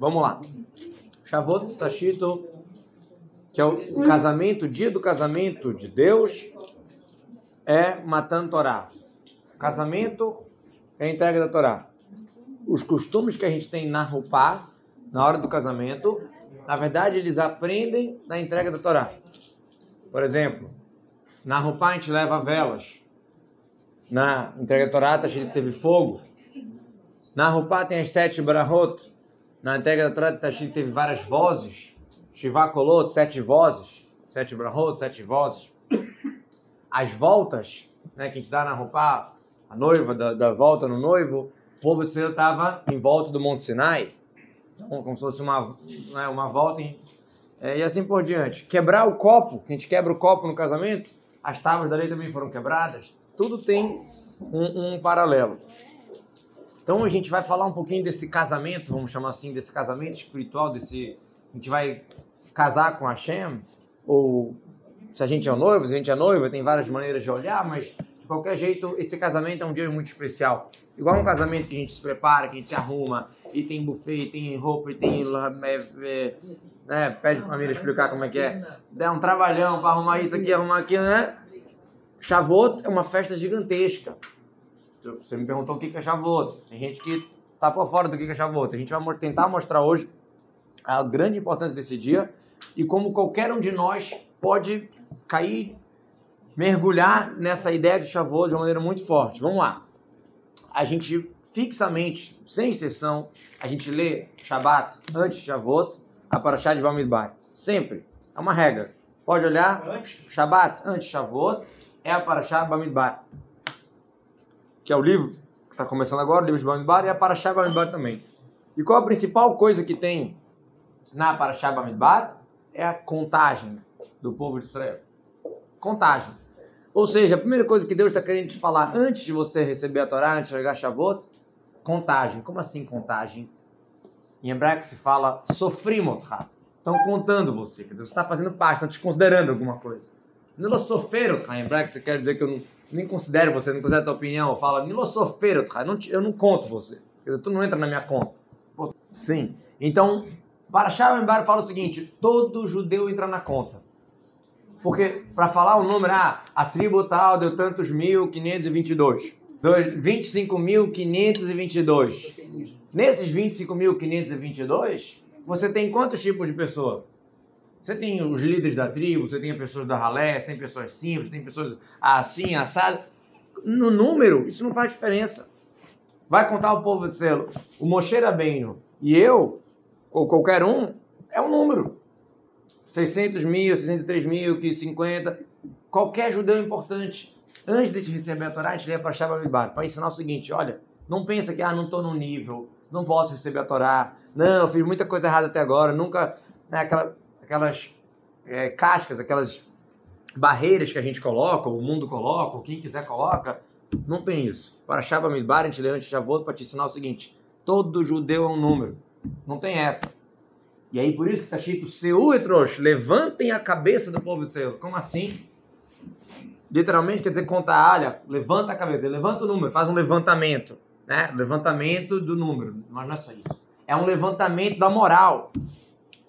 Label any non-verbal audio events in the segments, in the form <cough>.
Vamos lá. Shavuot escrito que é o casamento, o dia do casamento de Deus é matando Torá. Casamento é a entrega da Torá. Os costumes que a gente tem na roupa, na hora do casamento, na verdade eles aprendem na entrega da Torá. Por exemplo, na roupa a gente leva velas. Na entrega da Torá a gente teve fogo. Na roupa tem as sete brahot. Na entrega da Torá gente teve várias vozes. Shiva Kolot, sete vozes. Sete brahot, sete vozes. As voltas né, que a gente dá na roupa, a noiva da, da volta no noivo, o povo de Israel estava em volta do Monte Sinai, então, como se fosse uma, né, uma volta em, é, e assim por diante. Quebrar o copo, a gente quebra o copo no casamento, as tábuas da lei também foram quebradas, tudo tem um, um paralelo. Então a gente vai falar um pouquinho desse casamento, vamos chamar assim, desse casamento espiritual, desse a gente vai casar com Hashem, ou se a gente é noivo, se a gente é noiva, tem várias maneiras de olhar, mas de qualquer jeito, esse casamento é um dia muito especial. Igual um casamento que a gente se prepara, que a gente arruma, e tem buffet, e tem roupa, e tem. É, né, pede pra família explicar como é que é. Dá um trabalhão para arrumar isso aqui, arrumar aquilo, né? Shavuot é uma festa gigantesca. Você me perguntou o que é Shavuot. Tem gente que tá por fora do que é Shavuot. A gente vai tentar mostrar hoje a grande importância desse dia e como qualquer um de nós pode cair, mergulhar nessa ideia de Shavuot de uma maneira muito forte. Vamos lá. A gente fixamente, sem exceção, a gente lê Shabbat antes de Shavuot, a Parashá de Bamidbar. Sempre. É uma regra. Pode olhar, Shabbat antes de Shavuot é a Parashá Bamidbar. Que é o livro que está começando agora, o livro de Bamidbar, e a Parashá Bamidbar também. E qual a principal coisa que tem na Parashá Bamidbar? É a contagem do povo de Israel contagem. Ou seja, a primeira coisa que Deus está querendo te falar antes de você receber a Torá, antes de chegar a Shavuot, contagem. Como assim contagem? Em hebraico se fala sofrimotcha. Estão contando você, quer dizer, você está fazendo parte, estão te considerando alguma coisa. Nilo soferotcha, em hebraico você quer dizer que eu não, nem considero você, não considero a tua opinião. Fala nilo soferotcha, eu não, conto você. Tu não entra na minha conta. Sim. Então, para Shabbat fala o seguinte, todo judeu entra na conta. Porque para falar o número, ah, a tribo tal deu tantos mil, 522. 25.522. Nesses 25.522, você tem quantos tipos de pessoa? Você tem os líderes da tribo, você tem pessoas da ralé, você tem pessoas simples, tem pessoas assim, assado. No número, isso não faz diferença. Vai contar o povo de selo. O Moshe Rabbeinu e eu, ou qualquer um, é um número. 600 mil, 603 mil, 50. Qualquer judeu importante, antes de te receber a Torá, a gente lê para Shabbat para ensinar o seguinte: olha, não pensa que ah, não estou no nível, não posso receber a Torá, não, fiz muita coisa errada até agora, nunca. Né, aquela, aquelas é, cascas, aquelas barreiras que a gente coloca, o mundo coloca, quem quiser coloca, não tem isso. Para Shabbat a gente lê antes de Shavuot para te ensinar o seguinte: todo judeu é um número, não tem essa. E aí por isso que está escrito Seu etrosh, levantem a cabeça do povo de Israel. Como assim? Literalmente quer dizer conta a alha, levanta a cabeça, levanta o número, faz um levantamento, né? Levantamento do número, mas não é só isso. É um levantamento da moral.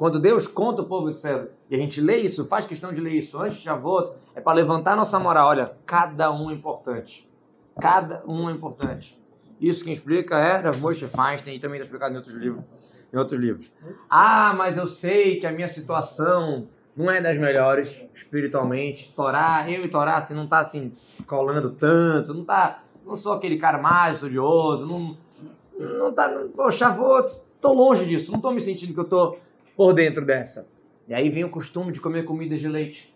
Quando Deus conta o povo de Israel e a gente lê isso, faz questão de ler isso antes de Shavuot, é para levantar nossa moral. Olha, cada um é importante. Cada um é importante. Isso quem explica é Rav Moshe Feinstein e também está explicado em outros livros em outros livros. Ah, mas eu sei que a minha situação não é das melhores espiritualmente. Torá, eu e Torá, assim, não tá assim colando tanto, não tá, não sou aquele cara mais estudioso, não, não tá, poxa, vou, tô longe disso, não tô me sentindo que eu tô por dentro dessa. E aí vem o costume de comer comida de leite.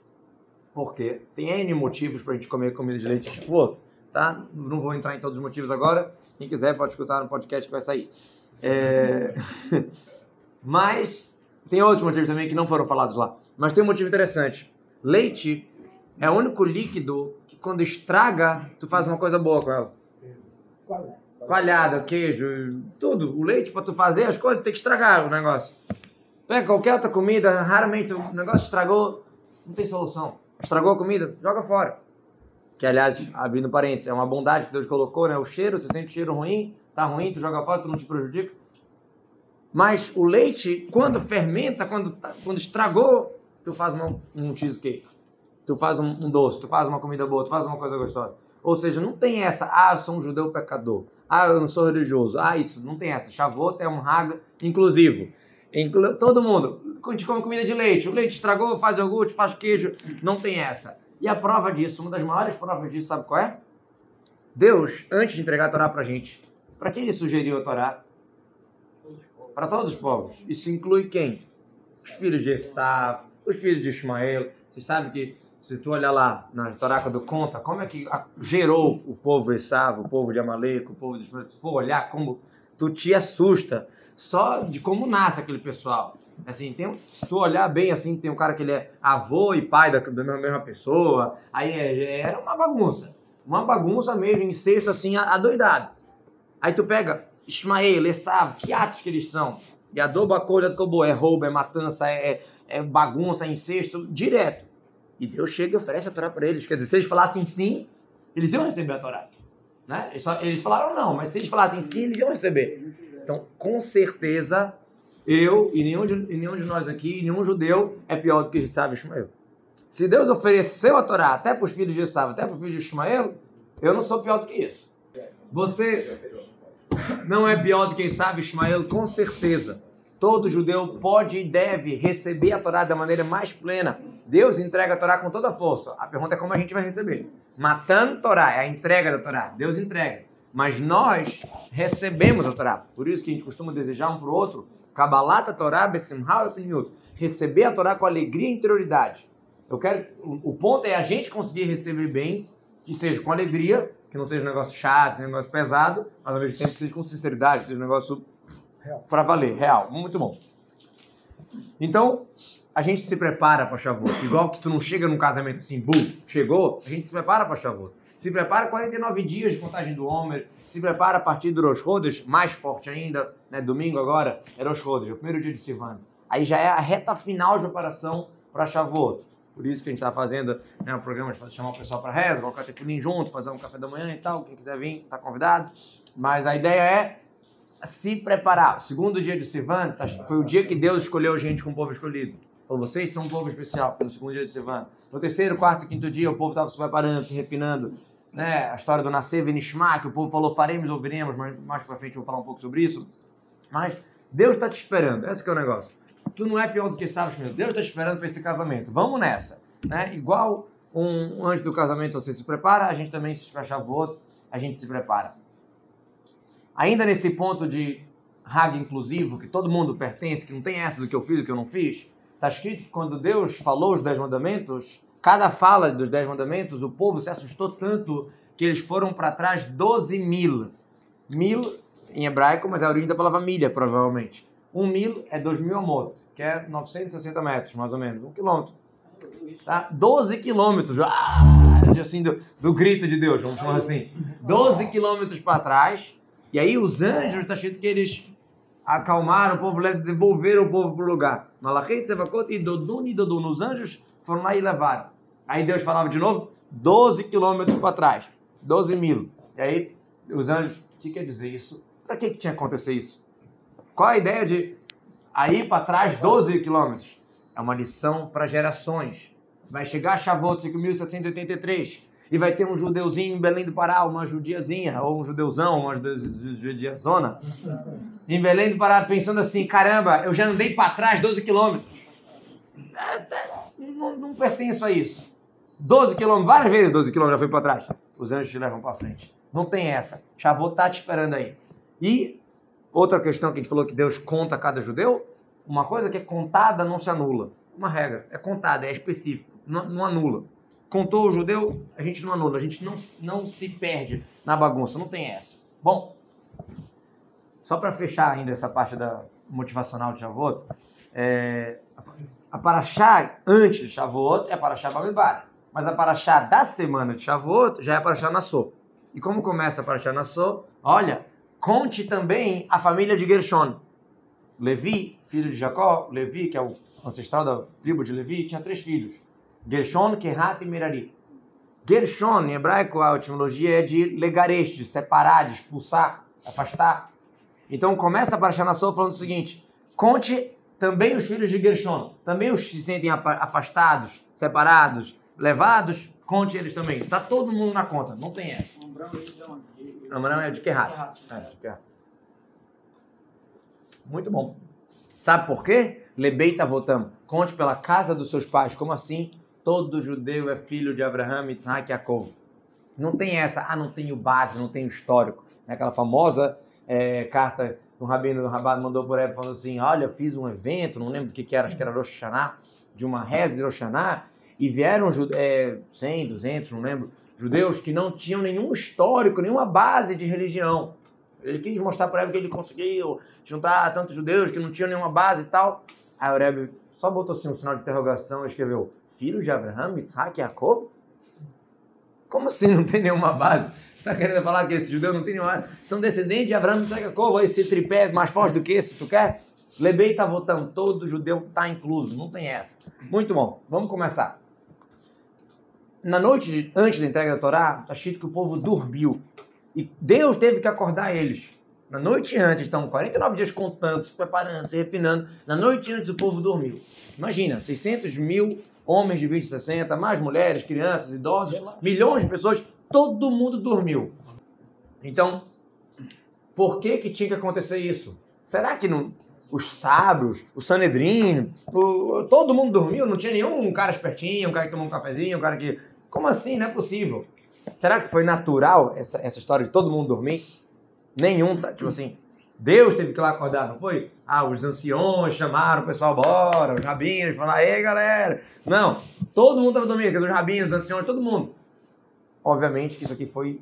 Por quê? Tem N motivos pra gente comer comida de leite tipo tá? Não vou entrar em todos os motivos agora. Quem quiser pode escutar no podcast que vai sair. É... <laughs> Mas tem outros motivos também que não foram falados lá. Mas tem um motivo interessante. Leite é o único líquido que quando estraga, tu faz uma coisa boa com ela. Coalhada, queijo, tudo. O leite para tu fazer as coisas tem que estragar o negócio. Pega qualquer outra comida, raramente o negócio estragou, não tem solução. Estragou a comida, joga fora. Que aliás, abrindo parênteses, é uma bondade que Deus colocou, né? O cheiro, você sente o cheiro ruim, tá ruim, tu joga fora, tu não te prejudica. Mas o leite, quando fermenta, quando, tá, quando estragou, tu faz uma, um cheesecake. Tu faz um, um, doce, tu faz uma comida boa, tu faz uma coisa gostosa. Ou seja, não tem essa, ah, eu sou um judeu pecador. Ah, eu não sou religioso. Ah, isso, não tem essa. Shavuot é um raga inclusivo. Inclu todo mundo. A gente come comida de leite. O leite estragou, faz iogurte, faz queijo. Não tem essa. E a prova disso, uma das maiores provas disso, sabe qual é? Deus, antes de entregar a Torá pra gente, para quem ele sugeriu a Torá? Para todos os povos. Isso inclui quem? Os filhos de Esav, os filhos de Ismael. Vocês sabem que se tu olhar lá na Torá quando conta como é que gerou o povo Esav, o povo de Amaleco, o povo de Ismael, se for olhar como tu te assusta só de como nasce aquele pessoal. Assim, tem, se tu olhar bem assim, tem um cara que ele é avô e pai da, da mesma pessoa, aí é, era uma bagunça. Uma bagunça mesmo, incesto assim, adoidado. Aí tu pega Ismael, Esav, que atos que eles são? E a doba colha do é roubo, é matança, é, é bagunça, é incesto, direto. E Deus chega e oferece a Torá para eles. Quer dizer, se eles falassem sim, eles iam receber a Torá. Né? Eles falaram não, mas se eles falassem sim, eles iam receber. Então, com certeza, eu e nenhum de, e nenhum de nós aqui, nenhum judeu é pior do que Esav e Ismael. Se Deus ofereceu a Torá até para os filhos de Esav, até para os filhos de Ismael, eu não sou pior do que isso. Você não é pior do que Esav e Ismael, com certeza. Todo judeu pode e deve receber a Torá da maneira mais plena. Deus entrega a Torá com toda a força. A pergunta é como a gente vai receber. Matando Torá é a entrega da Torá. Deus entrega. Mas nós recebemos a Torá. Por isso que a gente costuma desejar um para o outro Kabbalat Torá Besimhal Receber a Torá com alegria e interioridade. Eu quero, o, ponto é a gente conseguir receber bem, que seja com alegria, que não seja um negócio chato, um negócio pesado, mas ao mesmo tempo que seja com sinceridade, que seja um negócio para valer, real. Muito bom. Então, a gente se prepara para Shavuot. Igual que tu não chega num casamento assim, bum, chegou, a gente se prepara para Shavuot. Se prepara 49 dias de contagem do Homer, se prepara a partir do Rosh Chodesh, mais forte ainda, né? domingo agora é Rosh Chodesh, o primeiro dia de Sivan. Aí já é a reta final de preparação para Shavuot. Por isso que a gente está fazendo né, um programa de chamar o pessoal para reza, colocar tefilim junto, fazer um café da manhã e tal. Quem quiser vir, está convidado. Mas a ideia é se preparar. O segundo dia de Sivan tá, foi o dia que Deus escolheu a gente como povo escolhido. Falou, vocês são um povo especial, no segundo dia de Sivan. No terceiro, quarto e quinto dia, o povo estava se preparando, se refinando, né, a história do Nascer Venishma, que o povo falou faremos, ouviremos, mas mais para frente eu vou falar um pouco sobre isso. Mas Deus está te esperando, esse é o negócio. Tu não é pior do que sabes, meu Deus está te esperando para esse casamento. Vamos nessa. Né? Igual um, antes do casamento você se prepara, a gente também se fecha voto, a gente se prepara. Ainda nesse ponto de Hag inclusivo, que todo mundo pertence, que não tem essa do que eu fiz e do que eu não fiz, está escrito que quando Deus falou os dez mandamentos, cada fala dos Dez Mandamentos, o povo se assustou tanto que eles foram para trás 12 mil. Mil em hebraico, mas é a origem da palavra milha, provavelmente. Um mil é 2 mil amot, que é 960 metros, mais ou menos, um quilômetro. Tá? 12 quilômetros, ah, assim, do, do grito de Deus, vamos chamar assim. 12 quilômetros para trás, e aí os anjos, está escrito que eles acalmaram o povo, devolveram o povo para o lugar. Malachei, Tzevakot e Dodun e Dodun. Os anjos foram lá e levaram. Aí Deus falava de novo, 12 quilômetros para trás, 12 mil. E aí os anjos, o que quer dizer isso? Para que, que tinha que acontecer isso? Qual a ideia de aí para trás 12 quilômetros? É uma lição para gerações. Vai chegar a Shavuot 5783 e vai ter um judeuzinho em Belém do Pará, uma judiazinha, ou um judeuzão, uma judiazona, em Belém do Pará, pensando assim: caramba, eu já andei para trás 12 quilômetros. É, é, não, não pertenço a isso. 12 quilômetros, várias vezes 12 quilômetros já fui para trás. Os anjos te levam para frente. Não tem essa. Shavuot está te esperando aí. E outra questão que a gente falou que Deus conta cada judeu, uma coisa que é contada não se anula. Uma regra, é contada, é específico, não, não anula. Contou o judeu, a gente não anula, a gente não, não se perde na bagunça, não tem essa. Bom, só para fechar ainda essa parte da motivacional de Shavuot, é, a Paraxá antes de Shavuot é a Paraxá Bamidbar. Mas a Paraxá da semana de Shavuot já é a Paraxá Nassô. E como começa a Paraxá Nassô? Olha, conte também a família de Gershon. Levi, filho de Jacó, Levi, que é o ancestral da tribo de Levi, tinha três filhos. Gershon, Kehat e Merari. Gershon, em hebraico, a etimologia é de legaresh, de separar, de expulsar, afastar. Então começa a Parashá Nassau falando o seguinte: conte também os filhos de Gershon, também os se sentem afastados, separados, levados, conte eles também. Está todo mundo na conta, não tem essa. Amram é de Kehat. É, de. Muito bom. Sabe por quê? Lebeita votam. Conte pela casa dos seus pais. Como assim? Todo judeu é filho de Abraham, Isaac e Jacob. Não tem essa, ah, não tenho base, não tenho histórico. É aquela famosa é, carta que o Rabino do Rabat mandou por aí falando assim, olha, fiz um evento, não lembro do que, que era, acho que era Rosh Hashanah, de uma reza de Rosh Hashanah, e vieram é, 100, 200, não lembro, judeus que não tinham nenhum histórico, nenhuma base de religião. Ele quis mostrar para ele que ele conseguiu juntar tantos judeus que não tinham nenhuma base e tal. Aí o Rebbe só botou assim um sinal de interrogação e escreveu: Filhos de Abraham, Isaac e Jacob? Como assim não tem nenhuma base? Você está querendo falar que esses judeus não têm nenhuma? São descendentes de Abraão, Isaac e Jacob, esse tripé mais forte do que esse, tu quer? Lebei está votando, todo judeu está incluso, não tem essa. Muito bom, vamos começar. Na noite antes da entrega da Torá, está escrito que o povo dormiu. E Deus teve que acordar eles. Na noite antes, estão 49 dias contando, se preparando, se refinando. Na noite antes, o povo dormiu. Imagina, 600 mil homens de 20 e 60, mais mulheres, crianças, idosos, milhões de pessoas, todo mundo dormiu. Então, por que que tinha que acontecer isso? Será que não, os sábios, o Sanedrino, todo mundo dormiu? Não tinha nenhum cara espertinho, um cara que tomou um cafezinho, um cara que... Como assim? Não é possível. Será que foi natural essa, essa história de todo mundo dormir? Nenhum, tá, tipo assim, Deus teve que ir lá acordar, não foi? Ah, os anciões chamaram o pessoal bora, os rabinos falaram, ei galera. Não, todo mundo estava dormindo, os rabinos, os anciões, todo mundo. Obviamente que isso aqui foi,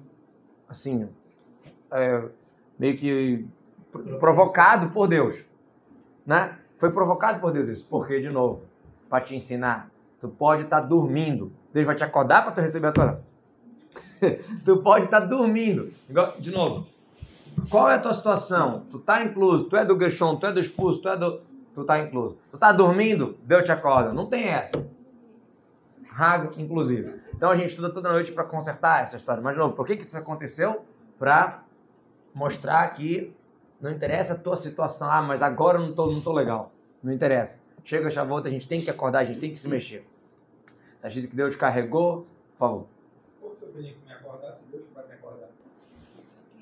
assim, é, meio que provocado por Deus, né? Foi provocado por Deus isso. Porque, de novo, para te ensinar, tu pode estar tá dormindo, Deus vai te acordar para tu receber a Torá. <laughs> tu pode estar tá dormindo. De novo, qual é a tua situação? Tu tá incluso, tu é do Gershon, tu é do expulso, tu é do. Tu tá incluso. Tu tá dormindo, Deus te acorda. Não tem essa. Rago, inclusive. Então a gente estuda toda noite para consertar essa história. Mas, de novo, por que, que isso aconteceu? Para mostrar que não interessa a tua situação. Ah, mas agora eu não tô, não tô legal. Não interessa. Chega a Shavuot, a gente tem que acordar, a gente tem que se mexer. Tá dito que Deus carregou. Por favor.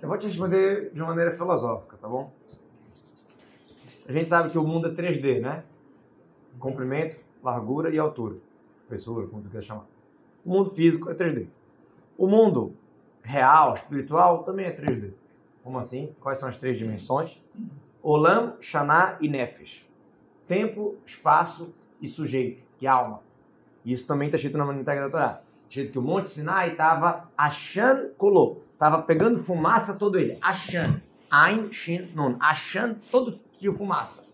Eu vou te responder de uma maneira filosófica, tá bom? A gente sabe que o mundo é 3D, né? Comprimento, largura e altura. Espessura, como tu quer chamar. O mundo físico é 3D. O mundo real, espiritual, também é 3D. Como assim? Quais são as três dimensões? Olam, Shana e Nefesh. Tempo, espaço e sujeito, que é alma. Isso também está escrito na Maniteca da Torá. Escrito que o Monte Sinai estava Ashan Kolô Tava pegando fumaça todo ele. Ashan. Ain, Shin, Nun. Ashan, todo tio fumaça.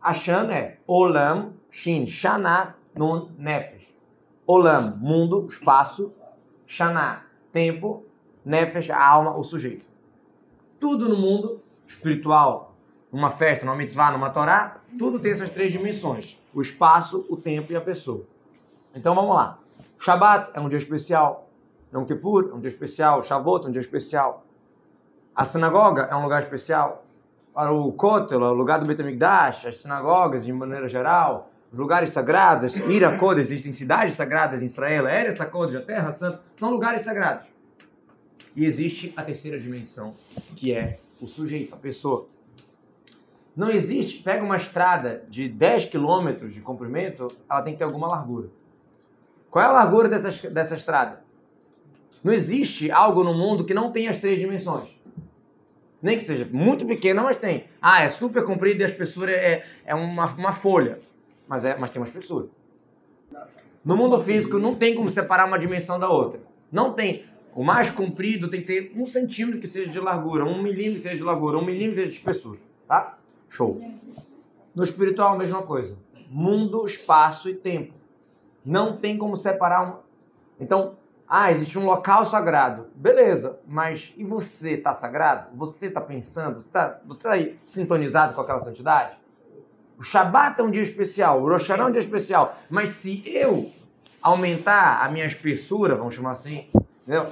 Ashan é Olam, Shin, Shana, Nun, Nefesh. Olam, mundo, espaço. Shana, tempo. Nefesh, a alma, o sujeito. Tudo no mundo espiritual, numa festa, numa mitzvah, numa torá, tudo tem essas três dimensões: o espaço, o tempo e a pessoa. Então vamos lá. Shabbat é um dia especial, Yom Kippur é um dia especial, Shavuot é um dia especial. A sinagoga é um lugar especial. Para o Kotel, o lugar do Betamigdash, as sinagogas de maneira geral, os lugares sagrados, Ira Kodesh, existem cidades sagradas em Israel, Eretz Kodesh, a Terra Santa, são lugares sagrados. E existe a terceira dimensão, que é o sujeito, a pessoa. Não existe, pega uma estrada de 10 quilômetros de comprimento, ela tem que ter alguma largura. Qual é a largura dessa, dessa estrada? Não existe algo no mundo que não tenha as três dimensões. Nem que seja muito pequena, mas tem. Ah, é super comprido e a espessura é, é uma, uma folha. Mas, é, mas tem uma espessura. No mundo físico não tem como separar uma dimensão da outra. Não tem. O mais comprido tem que ter um centímetro que seja de largura, um milímetro que seja de largura, um milímetro de espessura. Tá? Show. No espiritual, a mesma coisa. Mundo, espaço e tempo. Não tem como separar um. Então, ah, existe um local sagrado. Beleza, mas e você está sagrado? Você está pensando? Você está tá aí sintonizado com aquela santidade? O Shabat é um dia especial, o Rosh é um dia especial. Mas se eu aumentar a minha espessura, vamos chamar assim,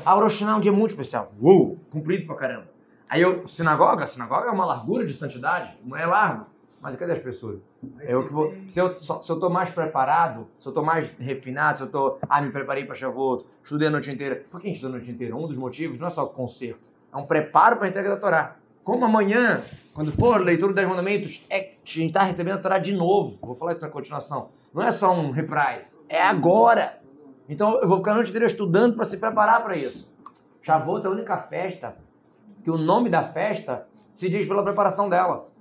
a Rosh é um dia muito especial. Uou, cumprido pra caramba. Aí eu, sinagoga, sinagoga é uma largura de santidade, não é largo. Mas cadê as pessoas? Eu, vou, se eu se eu tô mais preparado, se eu tô mais refinado, se eu tô, ah, me preparei para Shavuot, estudei a noite inteira. Por que a gente estuda a noite inteira? Um dos motivos não é só conserto, é um preparo para a entrega da Torá. Como amanhã, quando for leitura dos mandamentos, é, a gente está recebendo a Torá de novo. Vou falar isso na continuação. Não é só um reprise, é agora. Então eu vou ficar a noite inteira estudando para se preparar para isso. Shavuot é a única festa que o nome da festa se diz pela preparação dela.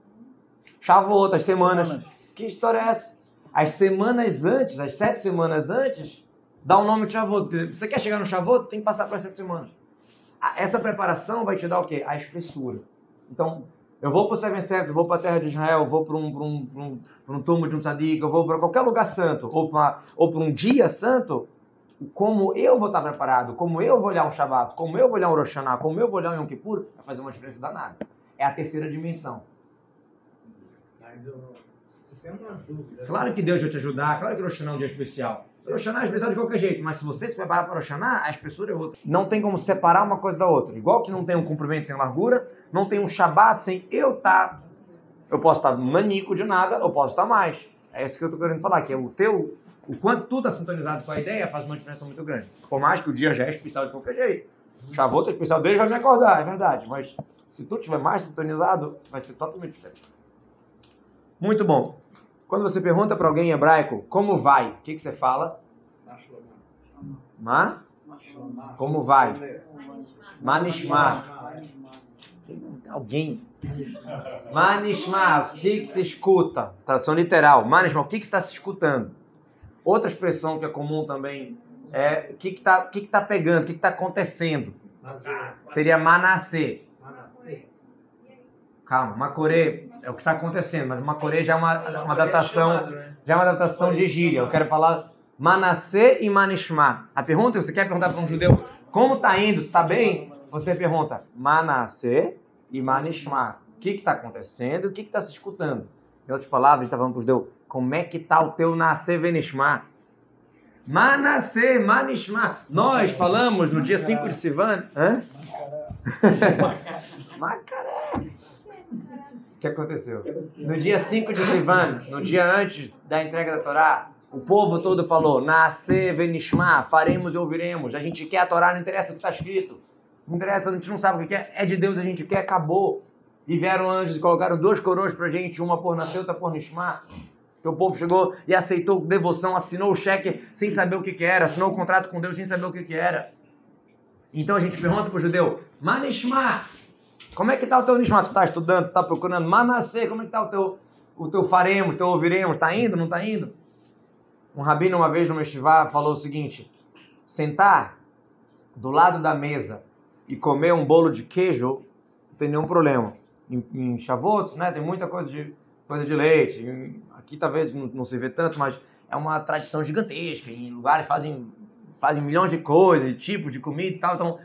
Shavuot, as semanas. semanas. Que história é essa? As semanas antes, as sete semanas antes, dá o nome de Shavuot. Você quer chegar no Shavuot, tem que passar pelas sete semanas. Essa preparação vai te dar o quê? A espessura. Então, eu vou para o Seven Seventh, eu vou para a terra de Israel, eu vou para um, um, um, um túmulo de um tzadik, eu vou para qualquer lugar santo, ou para ou um dia santo, como eu vou estar preparado, como eu vou olhar um Shabbat, como eu vou olhar um Rosh Hashanah, como eu vou olhar um Yom Kippur, vai fazer uma diferença danada. É a terceira dimensão. Mas eu, tenho uma dúvida. Claro que Deus vai te ajudar, claro que o é um dia especial. O é especial de qualquer jeito, mas se você se preparar para o a espessura é outra. Não tem como separar uma coisa da outra. Igual que não tem um comprimento sem largura, não tem um Shabbat sem eu estar... Tá, eu posso estar tá manico de nada, eu posso estar tá mais. É isso que eu estou querendo falar, que é o teu o quanto tu está sintonizado com a ideia faz uma diferença muito grande. Por mais que o dia já é especial de qualquer jeito. Shavuot é especial, Deus vai me acordar, é verdade. Mas se tu estiver mais sintonizado, vai ser totalmente diferente. Muito bom. Quando você pergunta para alguém em hebraico como vai, o que, que você fala? Ma? Como vai? Manishma. Alguém. Manishma, o que, que se escuta? Tradução literal. Manishma, o que, que está se escutando? Outra expressão que é comum também é o que está que que tá pegando, o que está acontecendo. Seria manasê. Calma, macorê é o que está acontecendo, mas macorê já é uma, uma datação, já é uma datação de gíria. Eu quero falar Manassé e Manishma. A pergunta, você quer perguntar para um judeu como está indo, está bem? Você pergunta Manassé e Manishma. O que está acontecendo? O que está se escutando? Em outras palavras, está falando para os judeus, como é que está o teu nascer venishma? Manasser, Manishma. Nós falamos no dia 5 de Sivan. Hã? Macaré. O <laughs> que aconteceu? No dia 5 de Sivan, no dia antes da entrega da Torá, o povo todo falou: Nascer venishma, faremos e ouviremos. A gente quer a Torá, não interessa o que está escrito. Não interessa, a gente não sabe o que é. É de Deus, a gente quer, acabou. E vieram anjos e colocaram duas coroas pra gente, uma por nascer, outra por Nishma. Que o povo chegou e aceitou devoção, assinou o cheque sem saber o que, que era, assinou o contrato com Deus sem saber o que, que era. Então a gente pergunta para o judeu, Manishma, como é que está o teu Nishma? Tu está estudando, está procurando? Manasseh, como é que está o teu, o teu faremos, teu ouviremos? Está indo, não está indo? Um rabino uma vez no Meshivá falou o seguinte, sentar do lado da mesa e comer um bolo de queijo não tem nenhum problema em, em Shavuot, né? Tem muita coisa de, coisa de leite. Aqui talvez não, não se vê tanto, mas é uma tradição gigantesca. Em lugares fazem, fazem milhões de coisas, de tipos de comida e tal. Então,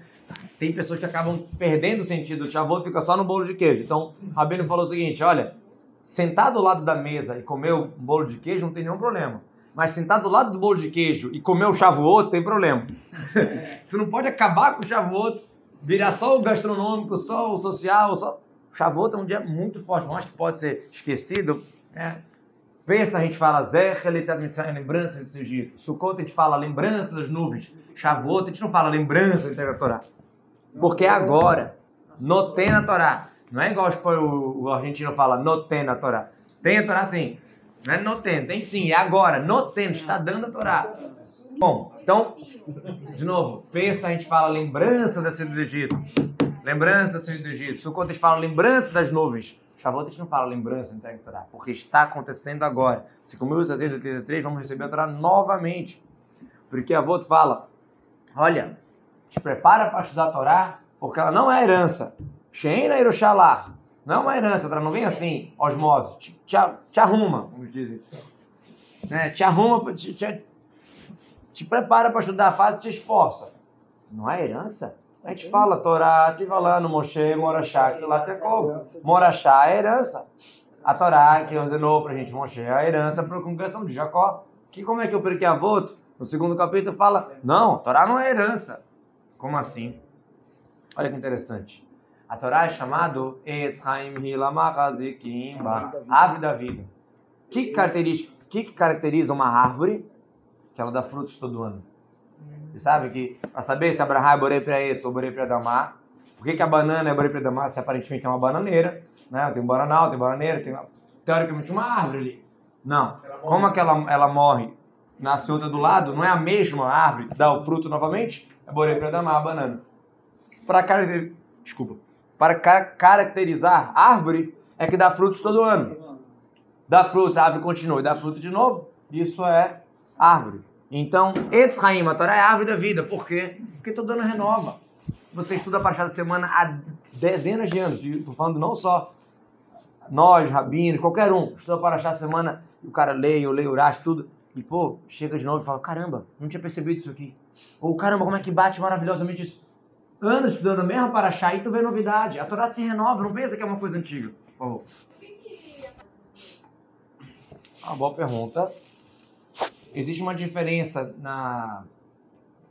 tem pessoas que acabam perdendo o sentido. O Shavuot fica só no bolo de queijo. Então, o Rabino falou o seguinte, olha, sentar do lado da mesa e comer um bolo de queijo não tem nenhum problema. Mas sentar do lado do bolo de queijo e comer o Shavuot tem problema. <laughs> Você não pode acabar com o Shavuot, virar só o gastronômico, só o social, só... Shavuot é um dia muito forte, não acho que pode ser esquecido. Né? Pensa, a gente fala Zer, lembrança do Egito. Sukkot a gente fala lembrança das nuvens. Shavuot a gente não fala lembrança da Torá. Porque agora. Noten a Torá. Não é igual foi o, o argentino fala noten a Torá. Tem a Torá sim. Não é noten, tem sim. É agora. Noten, está dando a Torá. Bom, então, de novo, pensa, a gente fala lembrança da saída do Egito. Lembrança da saída do Egito. Sukkot eles falam lembrança das nuvens. Shavuot gente não fala lembrança entrega Torá, porque está acontecendo agora. Se comigo os 33, vamos receber a Torá novamente. Porque a Avot fala, olha, te prepara para estudar a Torá, porque ela não é herança. Sheina Yerushalah. Não é uma herança, a Torá não vem assim, osmose. Te, te, te arruma, como dizem. Né? Te arruma, te, te, te prepara para estudar, faz, te esforça. Não é herança? A gente fala Torá, te falando Moshe, Morachá, que lá tem como. Morachá é herança. A Torá que ordenou para a gente Moshe é a herança para a congregação de Jacó. Que como é que eu perquei a voto? No segundo capítulo fala, não, Torá não é herança. Como assim? Olha que interessante. A Torá é chamado Etz Haim árvore da vida. O que caracteriza, que, caracteriza uma árvore? Que ela dá frutos todo ano. Você sabe que, para saber se Abraham é Borei para Etz ou Borei para Damar, por que, que a banana é Borei para Damar se aparentemente é uma bananeira? Né? Tem um bananal, tem bananeira, tem teoricamente uma árvore ali. Não. Como é que ela, ela morre? Nasce outra do lado, não é a mesma árvore que dá o fruto novamente? É Borei a banana. Para caracterizar, desculpa, para caracterizar árvore é que dá frutos todo ano. Dá fruto, a árvore continua e dá fruto de novo. Isso é árvore. Então, Etzraim, a Torá é a árvore da vida. Por quê? Porque todo ano renova. Você estuda a Parashá da Semana há dezenas de anos. Estou falando não só nós, rabinos, qualquer um. Estuda a Parashá da Semana, o cara lê, eu leio Urash, tudo. E, pô, chega de novo e fala, caramba, não tinha percebido isso aqui. Ou, caramba, como é que bate maravilhosamente isso. Anos estudando a mesma Parashá e tu vê novidade. A Torá se renova, não pensa que é uma coisa antiga. Por favor. Uma boa pergunta existe uma diferença na,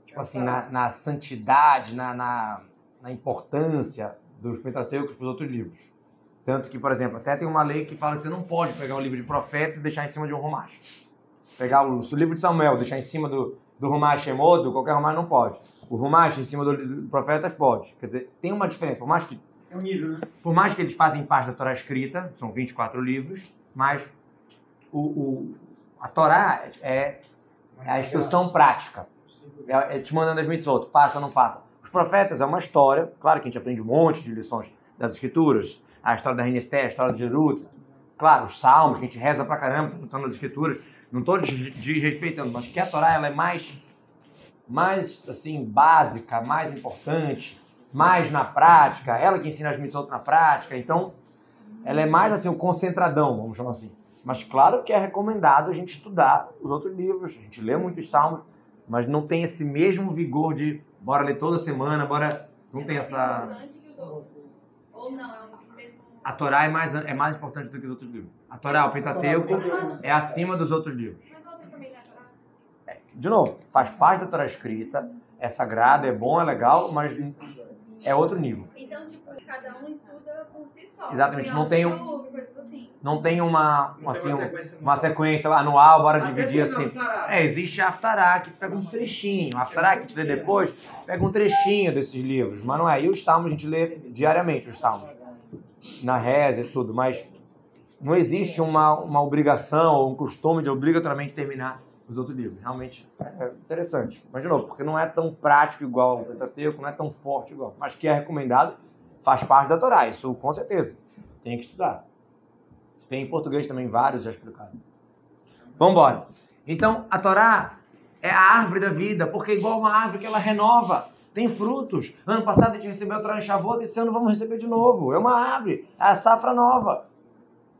tipo assim, na, na santidade, na, na, na, importância dos Pentateucos para os outros livros. Tanto que, por exemplo, até tem uma lei que fala que você não pode pegar um livro de profetas e deixar em cima de um romacho. Pegar o, o livro de Samuel, deixar em cima do, do romacho Emodo, qualquer romacho não pode. O romacho em cima do, do profeta pode. Quer dizer, tem uma diferença. Por mais que é um né? Por mais que eles fazem parte da Torá escrita, são 24 livros, mas o, o, a Torá é, é a instrução prática. É, é te mandando as mitzvot, faça ou não faça. Os profetas é uma história, claro que a gente aprende um monte de lições das escrituras, a história da Renesté, a história de Jerut, claro, os salmos, que a gente reza pra caramba, contando as escrituras, não estou desrespeitando, mas que a Torá ela é mais, mais assim, básica, mais importante, mais na prática, ela que ensina as mitzvot na prática, então ela é mais assim, o concentradão, vamos chamar assim. Mas claro que é recomendado a gente estudar os outros livros, a gente lê muitos salmos, mas não tem esse mesmo vigor de bora ler toda semana, bora. Não tem essa. Ou não, é mesmo. A Torá é mais, é mais importante do que os outros livros. A Torá, o Pentateuco, é acima dos outros livros. É Torá? De novo, faz parte da Torá escrita, é sagrado, é bom, é legal, mas é outro nível. Então, tipo, cada um estuda por si só. Exatamente, não tem um- assim. Não tem uma, tem assim, uma um- sequência uma sequência anual, bora dividir assim. É, existe a Haftarah, que pega um trechinho. A Haftarah, que a gente lê depois, pega um trechinho desses livros. Mas não é. E os salmos a gente lê diariamente, os salmos. Na reza e tudo. Mas não existe uma, uma obrigação ou um costume de obrigatoriamente terminar os outros livros. Realmente é interessante. Mas, de novo, porque não é tão prático igual o Pentateuco, não é tão forte igual. Mas que é recomendado, faz parte da Torá. Isso com certeza. Tem que estudar. Tem em português também vários já explicados. Vamos embora. Então, a Torá é a árvore da vida, porque é igual uma árvore que ela renova, tem frutos. Ano passado a gente recebeu a Torá em Shavuot, esse ano vamos receber de novo. É uma árvore, é a safra nova.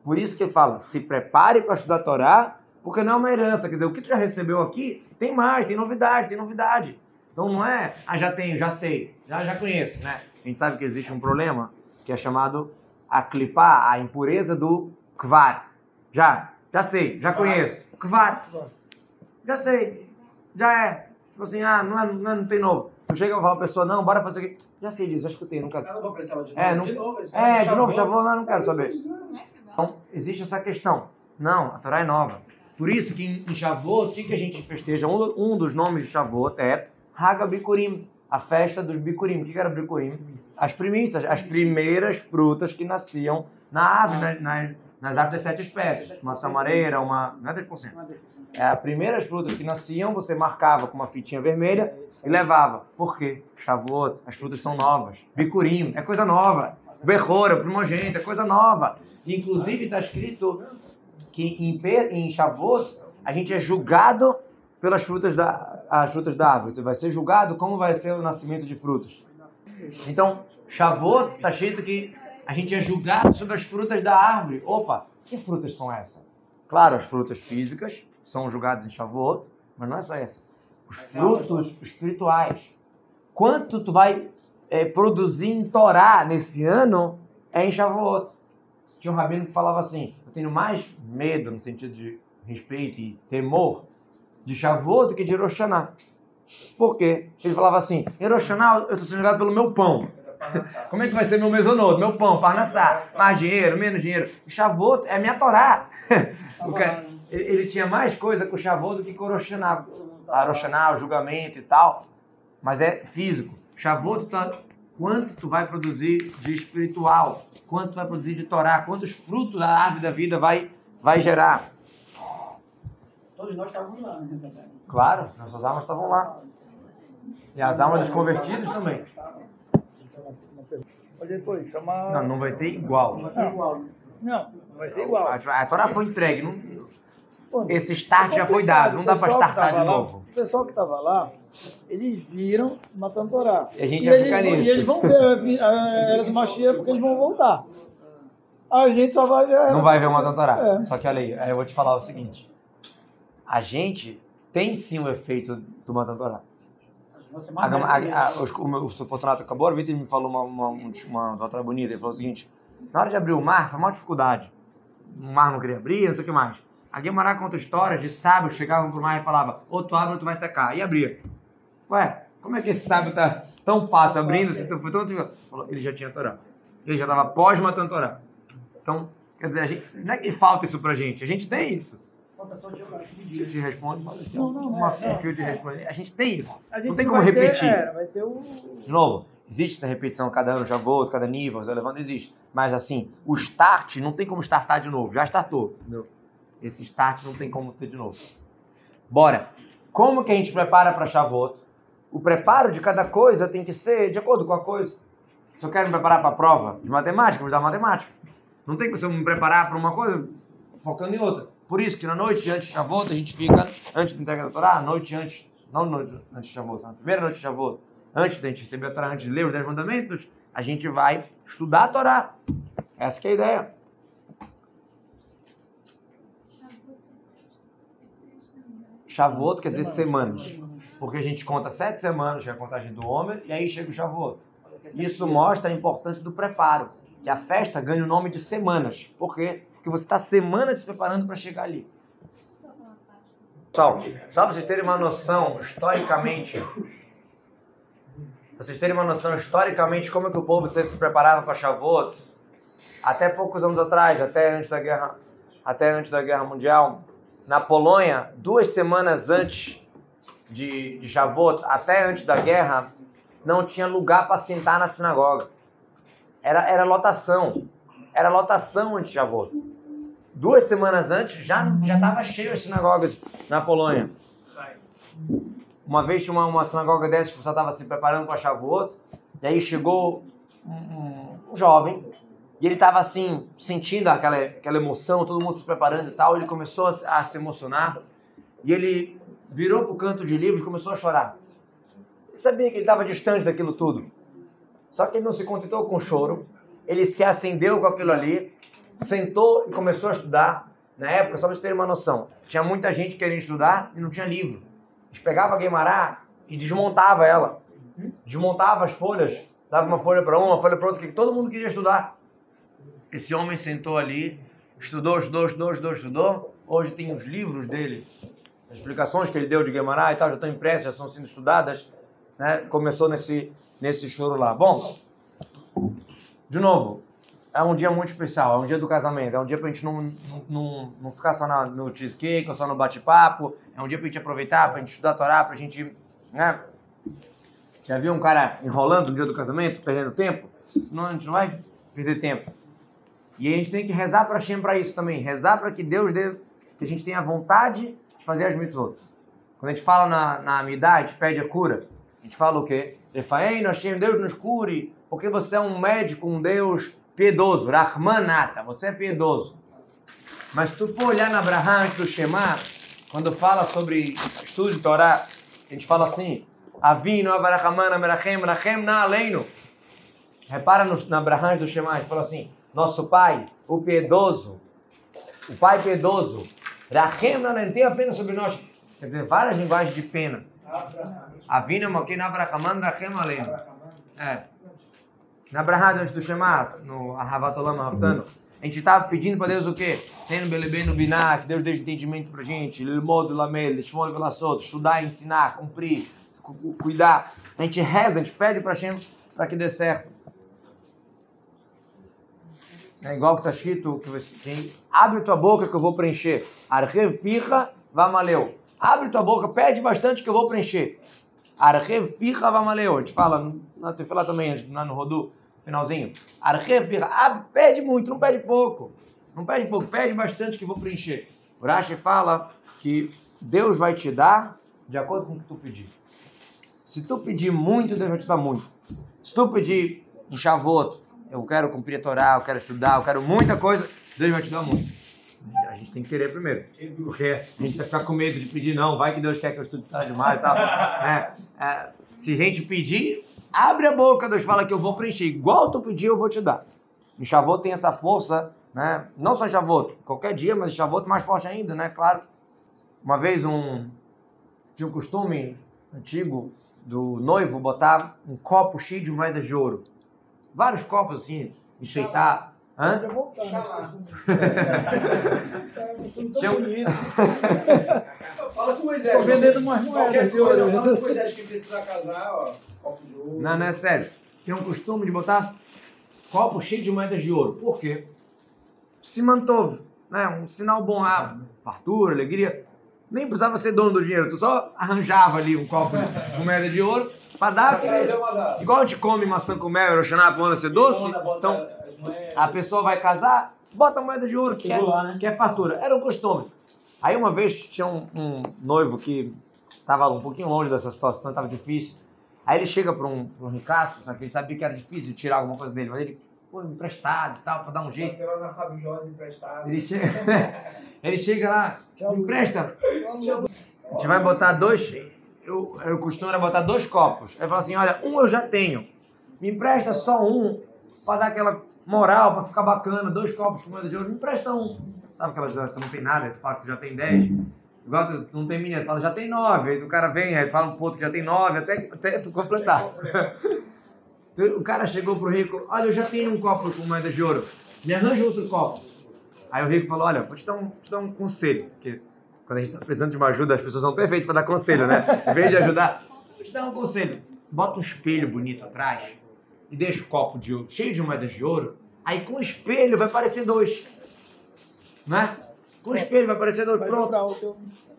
Por isso que ele fala, se prepare para estudar a Torá, porque não é uma herança. Quer dizer, o que tu já recebeu aqui, tem mais, tem novidade, tem novidade. Então não é, ah, já tenho, já sei, já, já conheço, né? A gente sabe que existe um problema que é chamado a clipar, a impureza do kvar. Já, já sei, já conheço. Kvar. Já sei, já é. Tipo assim, ah, não, é, não, é, não tem novo. Tu chega e fala pra pessoa, não, bora fazer aqui. Já sei disso, já escutei, nunca Eu não vou precisar de novo. É, não- de novo, É, de novo, já vou lá, não quero saber. Não é vai? Então, existe essa questão. Não, a Torá é nova. Por isso que em em Shavuot, o que, que a gente festeja? Um, um dos nomes de Shavuot é Haga Bikurim, a festa dos Bikurim. O que, que era Bikurim? As primícias, as primeiras frutas que nasciam na árvore, na- na- nas árvores sete espécies. Uma samareira, uma... não é 10%. É, as primeiras frutas que nasciam, você marcava com uma fitinha vermelha e levava. Por quê? Shavuot, as frutas são novas. Bicurim, é coisa nova. Berrora, primogênito, é coisa nova. Inclusive está escrito que em, em Shavuot a gente é julgado pelas frutas da, as frutas da árvore. Você vai ser julgado como vai ser o nascimento de frutos. Então, Shavuot está escrito que a gente é julgado sobre as frutas da árvore. Opa, que frutas são essas? Claro, as frutas físicas são julgadas em Shavuot, mas não é só essa. Os frutos espirituais. Quanto tu vai eh, produzir em Torá nesse ano é em Shavuot. Tinha um rabino que falava assim, eu tenho mais medo, no sentido de respeito e temor, de Shavuot do que de Hiroshana. Por quê? Ele falava assim, Hiroshana eu estou sendo julgado pelo meu pão. Como é que vai ser meu mesonodo, meu pão, parnassá? Mais dinheiro, menos dinheiro? O Shavuot é minha Torá. Cara- ele, tinha mais coisa com o Shavuot do que com o Rosh Hashanah. A Rosh Hashanah, o julgamento e tal. Mas é físico. Shavuot tá quanto tu vai produzir de espiritual, quanto tu vai produzir de Torá, quantos frutos a árvore da vida vai, vai gerar. Todos nós estávamos lá, né? Claro, nossas almas estavam lá. E as almas dos convertidos também. Mas depois, isso é uma. Não, não vai ter igual. Não é igual. Não, não vai ser igual. A, a Torá foi entregue. não- Pô, esse start já foi dado, não dá que startar de lá- novo. O pessoal que estava lá, eles viram matando Torá. E a gente e vai ficar nisso. E eles vão ver a, era do Mashiach porque eles vão voltar. A gente só vai ver era Não vai ver uma Torá. É. Só que olha aí, aí eu vou te falar o seguinte. A gente tem sim o efeito do Matan Torá. A, a, a, os- o, meu- o Fortunato acabou, o Vitor me falou uma, uma, um- uma bonita. Ele falou o seguinte: na hora de abrir o mar, foi uma dificuldade. O mar não queria abrir, não sei o que mais. A Guimará conta histórias de sábios chegavam pro mar e falava: ou tu abre ou tu vai secar. E abria. Ué, como é que esse sábio tá tão fácil abrindo? Tão? Falou, Ele já tinha Torá. Ele já estava pós-matando Torá. Então, quer dizer, a gente, não é que falta isso pra gente, a gente tem isso. Dia. se responde, mas tem Não, não, uma, é, um fio de responder. A gente tem isso. Gente Não tem como ter- repetir. é, ter o. De novo, existe essa repetição cada ano, já vou, cada nível, já levando, existe. Mas assim, o start não tem como startar de novo. Já startou. entendeu? Esse start não tem como ter de novo. Bora. Como que a gente prepara para Shavuot? O preparo de cada coisa tem que ser de acordo com a coisa. Se eu quero me preparar para a prova de matemática, vou dar matemática. Não tem como eu me preparar para uma coisa focando em outra. Por isso que na noite antes de Shavuot, a gente fica, antes da entrega da Torá, a noite antes, não noite antes de Shavuot, na primeira noite de Shavuot, antes da gente receber a Torá, antes de ler os 10 mandamentos, a gente vai estudar a Torá. Essa é a ideia. Shavuot quer dizer semanas. Porque a gente conta sete semanas, que é a contagem do homem, e aí chega o Shavuot. Isso mostra a importância do preparo. Que a festa ganha o nome de semanas. Por quê? Porque você está semanas se preparando para chegar ali. Pessoal, só para vocês terem uma noção, historicamente, pra vocês terem uma noção, historicamente, como é que o povo se preparava para Shavuot, até poucos anos atrás, até antes da guerra, até antes da guerra mundial, na Polônia, duas semanas antes de, de Shavuot, até antes da guerra, não tinha lugar para sentar na sinagoga. Era, era lotação. Era lotação antes de Shavuot. Duas semanas antes já já estava cheio as sinagogas na Polônia. Uma vez tinha uma, uma sinagoga dessa que o pessoal estava se preparando para Shavuot, e aí chegou um, um- jovem, e ele estava assim, sentindo aquela, aquela emoção, todo mundo se preparando e tal, ele começou a, se- a se emocionar, e ele virou para o canto de livros e começou a chorar. Ele sabia que ele estava distante daquilo tudo. Só que ele não se contentou com o choro, ele se acendeu com aquilo ali, sentou e começou a estudar. Na época, só para vocês terem uma noção, tinha muita gente querendo estudar e não tinha livro. Eles pegavam a Guimará e desmontava ela. Desmontava as folhas, dava uma folha para uma, uma folha para outra, que todo mundo queria estudar. Esse homem sentou ali, estudou, estudou, estudou, estudou, estudou. Hoje tem os livros dele, as explicações que ele deu de Guimarães e tal, já estão impressas, já estão sendo estudadas. Né? Começou nesse, nesse choro lá. Bom, de novo, é um dia muito especial, é um dia do casamento, é um dia pra gente não, não, não, ficar só na- no cheesecake ou só no bate-papo, é um dia pra gente aproveitar, pra gente estudar a Torá, pra gente, né? Já viu um cara enrolando no dia do casamento, perdendo tempo? Não, a gente não vai perder tempo. E a gente tem que rezar para Hashem para isso também. Rezar para que Deus dê, que a gente tenha vontade de fazer as mitzvot. Quando a gente fala na, na Amidá, a gente pede a cura. A gente fala o quê? Refaim, Hashem, Deus nos cure, porque você é um médico, um Deus piedoso. Rahmanata, você é piedoso. Mas se tu for olhar na Abraham do Shema, quando fala sobre estudo de Torá, a gente fala assim, Avino, Avarachamana, Merachem, Merachem, na aleino. Repara no, na Abraham do Shema, a gente fala assim, nosso pai, o piedoso, o pai piedoso, Rachem, não, não tem apenas sobre nós. Quer dizer, várias linguagens de pena. Avino, Mokin, Avarachamana, Rachem, aleino. É. Na Abraham antes do Shema, no Ahavatolam Raftano, a gente estava pedindo para Deus o quê? Tendo Belebeno Biná, que Deus dê entendimento para gente, Lilmod Lamel, Lishmol Velassot, estudar, ensinar, cumprir, cu- cu- cuidar. A gente reza, a gente pede para Hashem para que dê certo. É igual que está escrito, que você abre tua boca que eu vou preencher. Arrev pirra vamaleu. Abre tua boca, pede bastante que eu vou preencher. Arrev pirra vamaleu. A gente fala na Tefilá também, lá no Rodu, finalzinho. Arrev abre, pede muito, não pede pouco. Não pede pouco, pede bastante que vou preencher. O Rashi fala que Deus vai te dar de acordo com o que tu pedir. Se tu pedir muito, Deus vai te dar muito. Se tu pedir em Shavuot, eu quero cumprir a Torá, eu quero estudar, eu quero muita coisa, Deus vai te dar muito. A gente tem que querer primeiro. Porque a gente vai ficar com medo de pedir, não, vai que Deus quer que eu estude tarde demais e tal. É, é, se a gente pedir, abre a boca, Deus fala que eu vou preencher. Igual tu pedir, eu vou te dar. Em Shavuot tem essa força, né? Não só em Shavuot, qualquer dia, mas em Shavuot mais forte ainda, né? Claro. Uma vez um tinha um costume antigo do noivo botar um copo cheio de moedas de ouro. Vários copos assim, enfeitar. Hã? Tinha um-. Fala com o Moisés. Tô vendendo mais Qualquer moedas de coisa, fala com o Moisés que precisa casar, ó. Copo de ouro. Não, não é sério. Tem um costume de botar copo cheio de moedas de ouro. Por quê? Se manteve, né? Um sinal bom, ah, fartura, alegria. Nem precisava ser dono do dinheiro, tu só arranjava ali um copo com moeda de ouro para dar aquele... Igual a gente come maçã com mel, Eroxaná, pra ser doce, então a pessoa vai casar, bota moeda de ouro, que é, né? que é fartura. Era um costume. Aí uma vez tinha um, um noivo que estava um pouquinho longe dessa situação, estava difícil. Aí ele chega para um, pra um ricaço, que ele sabia que era difícil tirar alguma coisa dele, mas ele, pô, emprestado e tal, para dar um jeito. Lá na Jorge emprestado. Ele chega, <laughs> ele chega lá, Tchau, empresta. A gente vai botar dois. Eu, eu costumo era botar dois copos. Aí fala assim: olha, um eu já tenho. Me empresta só um para dar aquela moral, para ficar bacana. Dois copos com moeda de ouro. Me empresta um. Sabe aquela já tu não tem nada, tu fala que tu já tem dez. Igual tu, não tem tu fala já tem nove. Aí o cara vem, aí fala pro outro que já tem nove, até, até tu completar. <laughs> o cara chegou pro rico: olha, eu já tenho um copo com moeda de ouro. Me arranja outro copo. Aí o rico falou: Olha, vou te dar um, te dar um conselho. Porque quando a gente está precisando de uma ajuda, as pessoas são perfeitas para dar conselho, né? Em vez de ajudar, vou te dar um conselho. Bota um espelho bonito atrás e deixa o copo de ouro, cheio de moedas de ouro. Aí com o espelho vai aparecer dois. Né? Com o espelho vai aparecer dois. Vai Pronto. teu...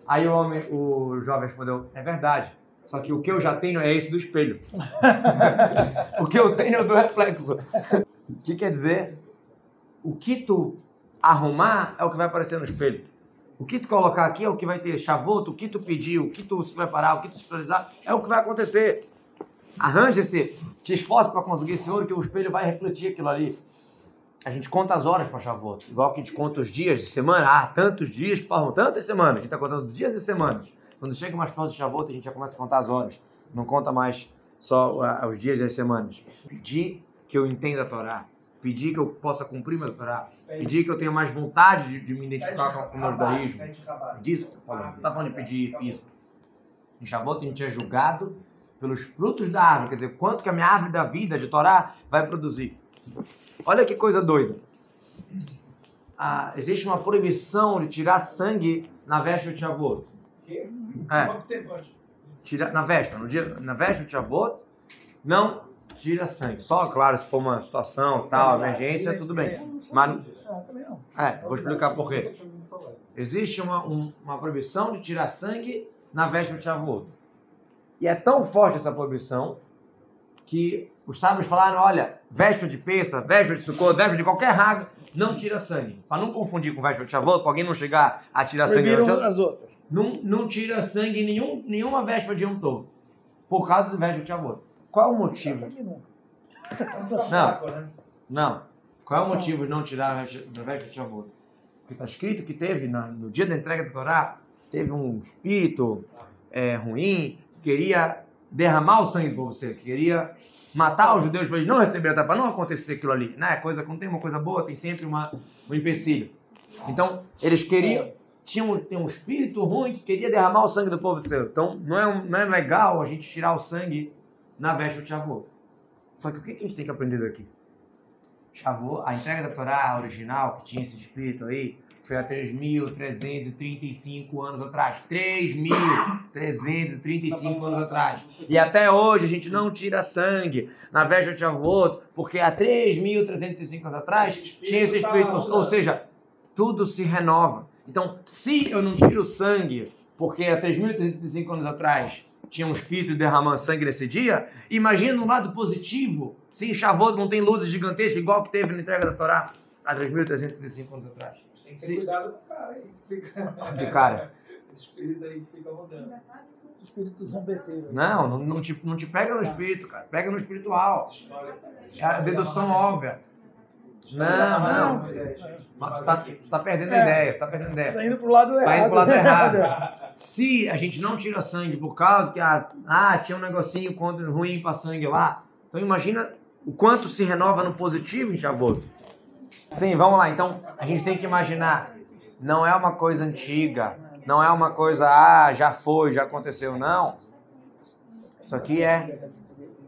Aí o homem, o jovem respondeu: É verdade. Só que o que eu já tenho é esse do espelho. <laughs> o que eu tenho é do reflexo. O que quer dizer? O que tu arrumar é o que vai aparecer no espelho. O que tu colocar aqui é o que vai ter chavoto, o que tu pedir, o que tu se preparar, o que tu se priorizar, é o que vai acontecer. Arranje-se, te esforce para conseguir esse ouro, que o espelho vai refletir aquilo ali. A gente conta as horas para chavoto, igual que a gente conta os dias de semana. Ah, tantos dias formam tantas semanas. A gente está contando dias e semanas. Quando chega mais próximo de chavoto, a gente já começa a contar as horas. Não conta mais só ah, os dias e as semanas. Pedir que eu entenda a Torá. Pedir que eu possa cumprir meu Torá. Pedir que eu tenha mais vontade de, de me identificar com, o meu judaísmo. Disso que eu tô falando. Não está falando de pedir físico. Em Shavuot a gente é julgado pelos frutos da árvore. Quer dizer, quanto que a minha árvore da vida de Torá vai produzir. Olha que coisa doida. Ah, existe uma proibição de tirar sangue na véspera de Shavuot. Quê? É. Tira, na véspera, no dia, na véspera de Shavuot, não tira sangue. Só, claro, se for uma situação, tal, emergência, tudo bem. Mas, Ah, é, vou explicar por quê. Existe uma, um- uma proibição de tirar sangue na véspera de Shavuot. E é tão forte essa proibição que os sábios falaram, olha, véspera de Peça, véspera de Sukkot, véspera de qualquer raga, não tira sangue. Para não confundir com véspera de Shavuot, para alguém não chegar a tirar sangue. Proibiram as outras. não, não tira sangue nenhum, nenhuma véspera de Yom Tov. Por causa do véspera de Shavuot. Qual é o motivo? Não. Não. Qual é o motivo de não tirar a véspera de Shavuot? Porque está escrito que teve, no dia da entrega da Torá, teve um espírito é, ruim que queria derramar o sangue do povo seco, que queria matar os judeus para eles não receberem a Torá, para não acontecer aquilo ali. Né? Coisa, quando tem uma coisa boa, tem sempre uma, um empecilho. Então, eles queriam, tinham tem um espírito ruim que queria derramar o sangue do povo seu. Então, não é, um- não é legal a gente tirar o sangue na véspera de Shavuot. Só que o que a gente tem que aprender daqui? Shavuot, a entrega da Torá original, que tinha esse espírito aí, foi há 3.335 anos atrás. 3.335 anos atrás. E até hoje a gente não tira sangue na véspera de Shavuot, porque há 3.335 anos atrás tinha esse espírito, ou seja, tudo se renova. Então, se eu não tiro sangue, porque há 3.335 anos atrás tinha um espírito derramando sangue nesse dia, imagina um lado positivo. Se em Shavuot não tem luzes gigantescas, igual que teve na entrega da Torá há 3.335 anos atrás. Tem que ter Se- cuidado com o cara aí. que Fica... Que cara? Esse <laughs> espírito aí que fica rodando. Espírito zombeteiro. Não, não, não te, não te pega no espírito, cara. Pega no espiritual. É a dedução óbvia. Não, não. Mas tu tá, tá perdendo a É. ideia, tá perdendo a Tá ideia. indo pro lado errado. Tá indo pro lado errado. <laughs> Se a gente não tira sangue por causa que ah, ah, tinha um negocinho ruim pra sangue lá, então imagina o quanto se renova no positivo em Shavuot. Sim, vamos lá. Então a gente tem que imaginar, não é uma coisa antiga, não é uma coisa, ah, já foi, já aconteceu, não. Isso aqui é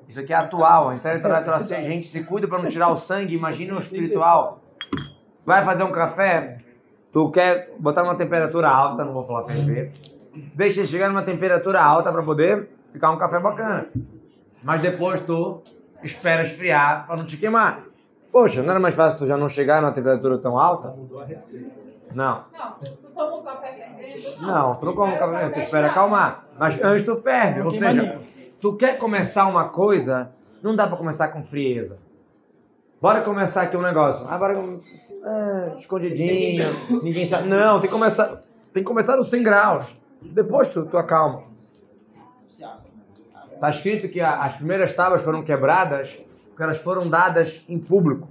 isso aqui é atual. Então a gente se cuida para não tirar o sangue, imagina o espiritual. Vai fazer um café, tu quer botar numa temperatura alta, não vou falar ferver. Deixa ele chegar numa temperatura alta para poder ficar um café bacana. Mas depois tu espera esfriar para não te queimar. Poxa, não era mais fácil tu já não chegar numa temperatura tão alta? Não. Não, tu toma um café fervendo? Não, tu não come um café, tu espera acalmar. Mas antes tu ferve, ou seja, tu quer começar uma coisa, não dá pra começar com frieza. Bora começar aqui um negócio. Ah, bora é, escondidinho, ninguém sabe. Não, tem que começar, tem que começar nos 100 graus. Depois tu, tu acalma. Tá escrito que a- as primeiras tábuas foram quebradas porque elas foram dadas em público.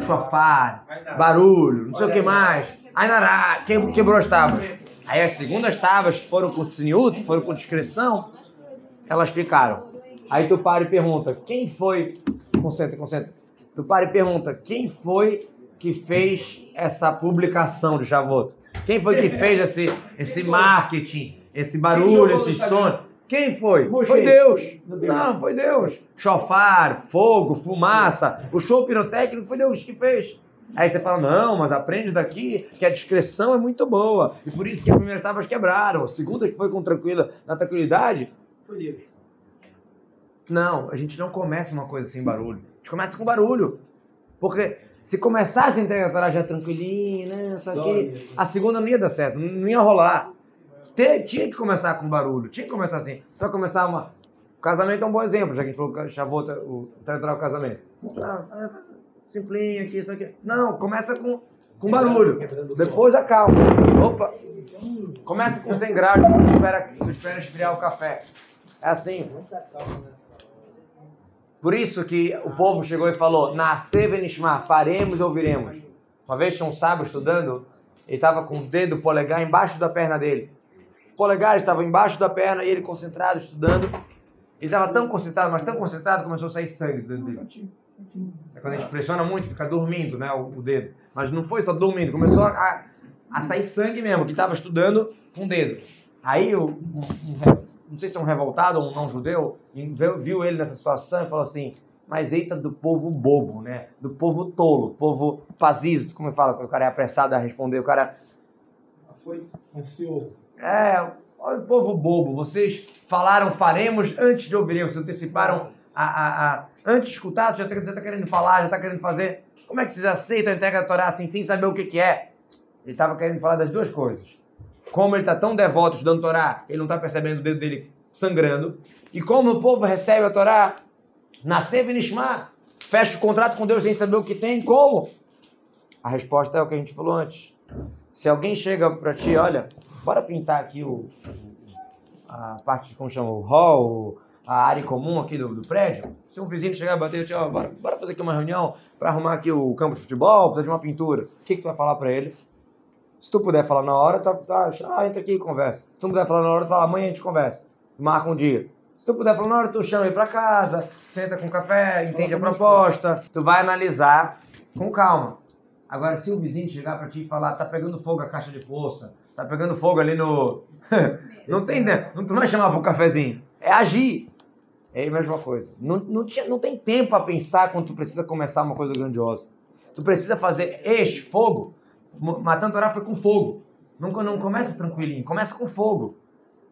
Chofar, barulho, não sei o que mais. Ainará, que- quebrou as tábuas. Aí as segundas tábuas que foram com tsniut, foram com discrição, elas ficaram. Aí tu para e pergunta, quem foi... Concentra, concentra. Tu para e pergunta, quem foi que fez essa publicação de Shavuot? Quem foi que fez esse, esse marketing, esse barulho, esse som? Quem foi? Foi Deus. Meu Deus. Não, foi Deus. Chofar, fogo, fumaça, o show pirotécnico foi Deus que fez. Aí você fala, não, mas aprende daqui que a discreção é muito boa. E por isso que as primeiras tábuas quebraram. A segunda que foi com tranquila, na tranquilidade, Foi Deus. não, a gente não começa uma coisa sem barulho. A gente começa com barulho. Porque se começasse a entrega já tranquilinho, né? Isso aqui, a segunda não ia dar certo, não ia rolar. Te- tinha que começar com barulho, tinha que começar assim. Vai começar uma. O casamento é um bom exemplo, já que a gente falou Shavuot, o territorial casamento. Ah, ah, simplinho aqui, isso aqui. Não, começa com, com barulho. Depois acalma. Opa! Começa com 100 graus, espera, espera esfriar o café. É assim. Por isso que o povo chegou e falou: Nascer Venishma, faremos e ouviremos. Uma vez tinha um sábio estudando, ele estava com o dedo polegar embaixo da perna dele. Polegares estavam embaixo da perna e ele concentrado, estudando. Ele estava tão concentrado, mas tão concentrado, começou a sair sangue do dedo dele. É quando a gente pressiona muito, fica dormindo né, o, o dedo. Mas não foi só dormindo, começou a, a sair sangue mesmo, que estava estudando com o dedo. Aí o, um, um não sei se é um revoltado ou um não judeu, e viu, ele nessa situação e falou assim, mas eita do povo bobo, né? Do povo tolo, povo pazizo, como fala, quando o cara é apressado a responder, o cara Foi ansioso. É, olha o povo bobo, vocês falaram faremos antes de ouvirem, vocês anteciparam a, a, a- antes de escutar, já está tá querendo falar, já está querendo fazer. Como é que vocês aceitam a entrega da Torá assim, sem saber o que, que é? Ele estava querendo falar das duas coisas. Como ele está tão devoto estudando Torá, ele não está percebendo o dedo dele sangrando. E como o povo recebe a Torá, nascer Nishma, fecha o contrato com Deus sem saber o que tem, como? A resposta é o que a gente falou antes. Se alguém chega para ti, olha, bora pintar aqui o, a parte, como chama, o hall, a área comum aqui do, do prédio. Se um vizinho chegar e bater, ó, bora, bora fazer aqui uma reunião para arrumar aqui o campo de futebol, precisa de uma pintura. O que, que tu vai falar para ele? Se tu puder falar na hora, tá, tá, ah, entra aqui e conversa. Se tu não puder falar na hora, tu fala, amanhã a gente conversa. Marca um dia. Se tu puder falar na hora, tu chama ele para casa, senta com café, entende a proposta. Tu vai analisar com calma. Agora, se o vizinho chegar para ti e falar, tá pegando fogo a caixa de força, tá pegando fogo ali no. <laughs> não tem, né? Não tu vai chamar um cafezinho. É agir. É a mesma coisa. Não, não, tinha, não tem tempo para pensar quando tu precisa começar uma coisa grandiosa. Tu precisa fazer este fogo. Matando Torá foi com fogo. Nunca não começa tranquilinho, começa com fogo.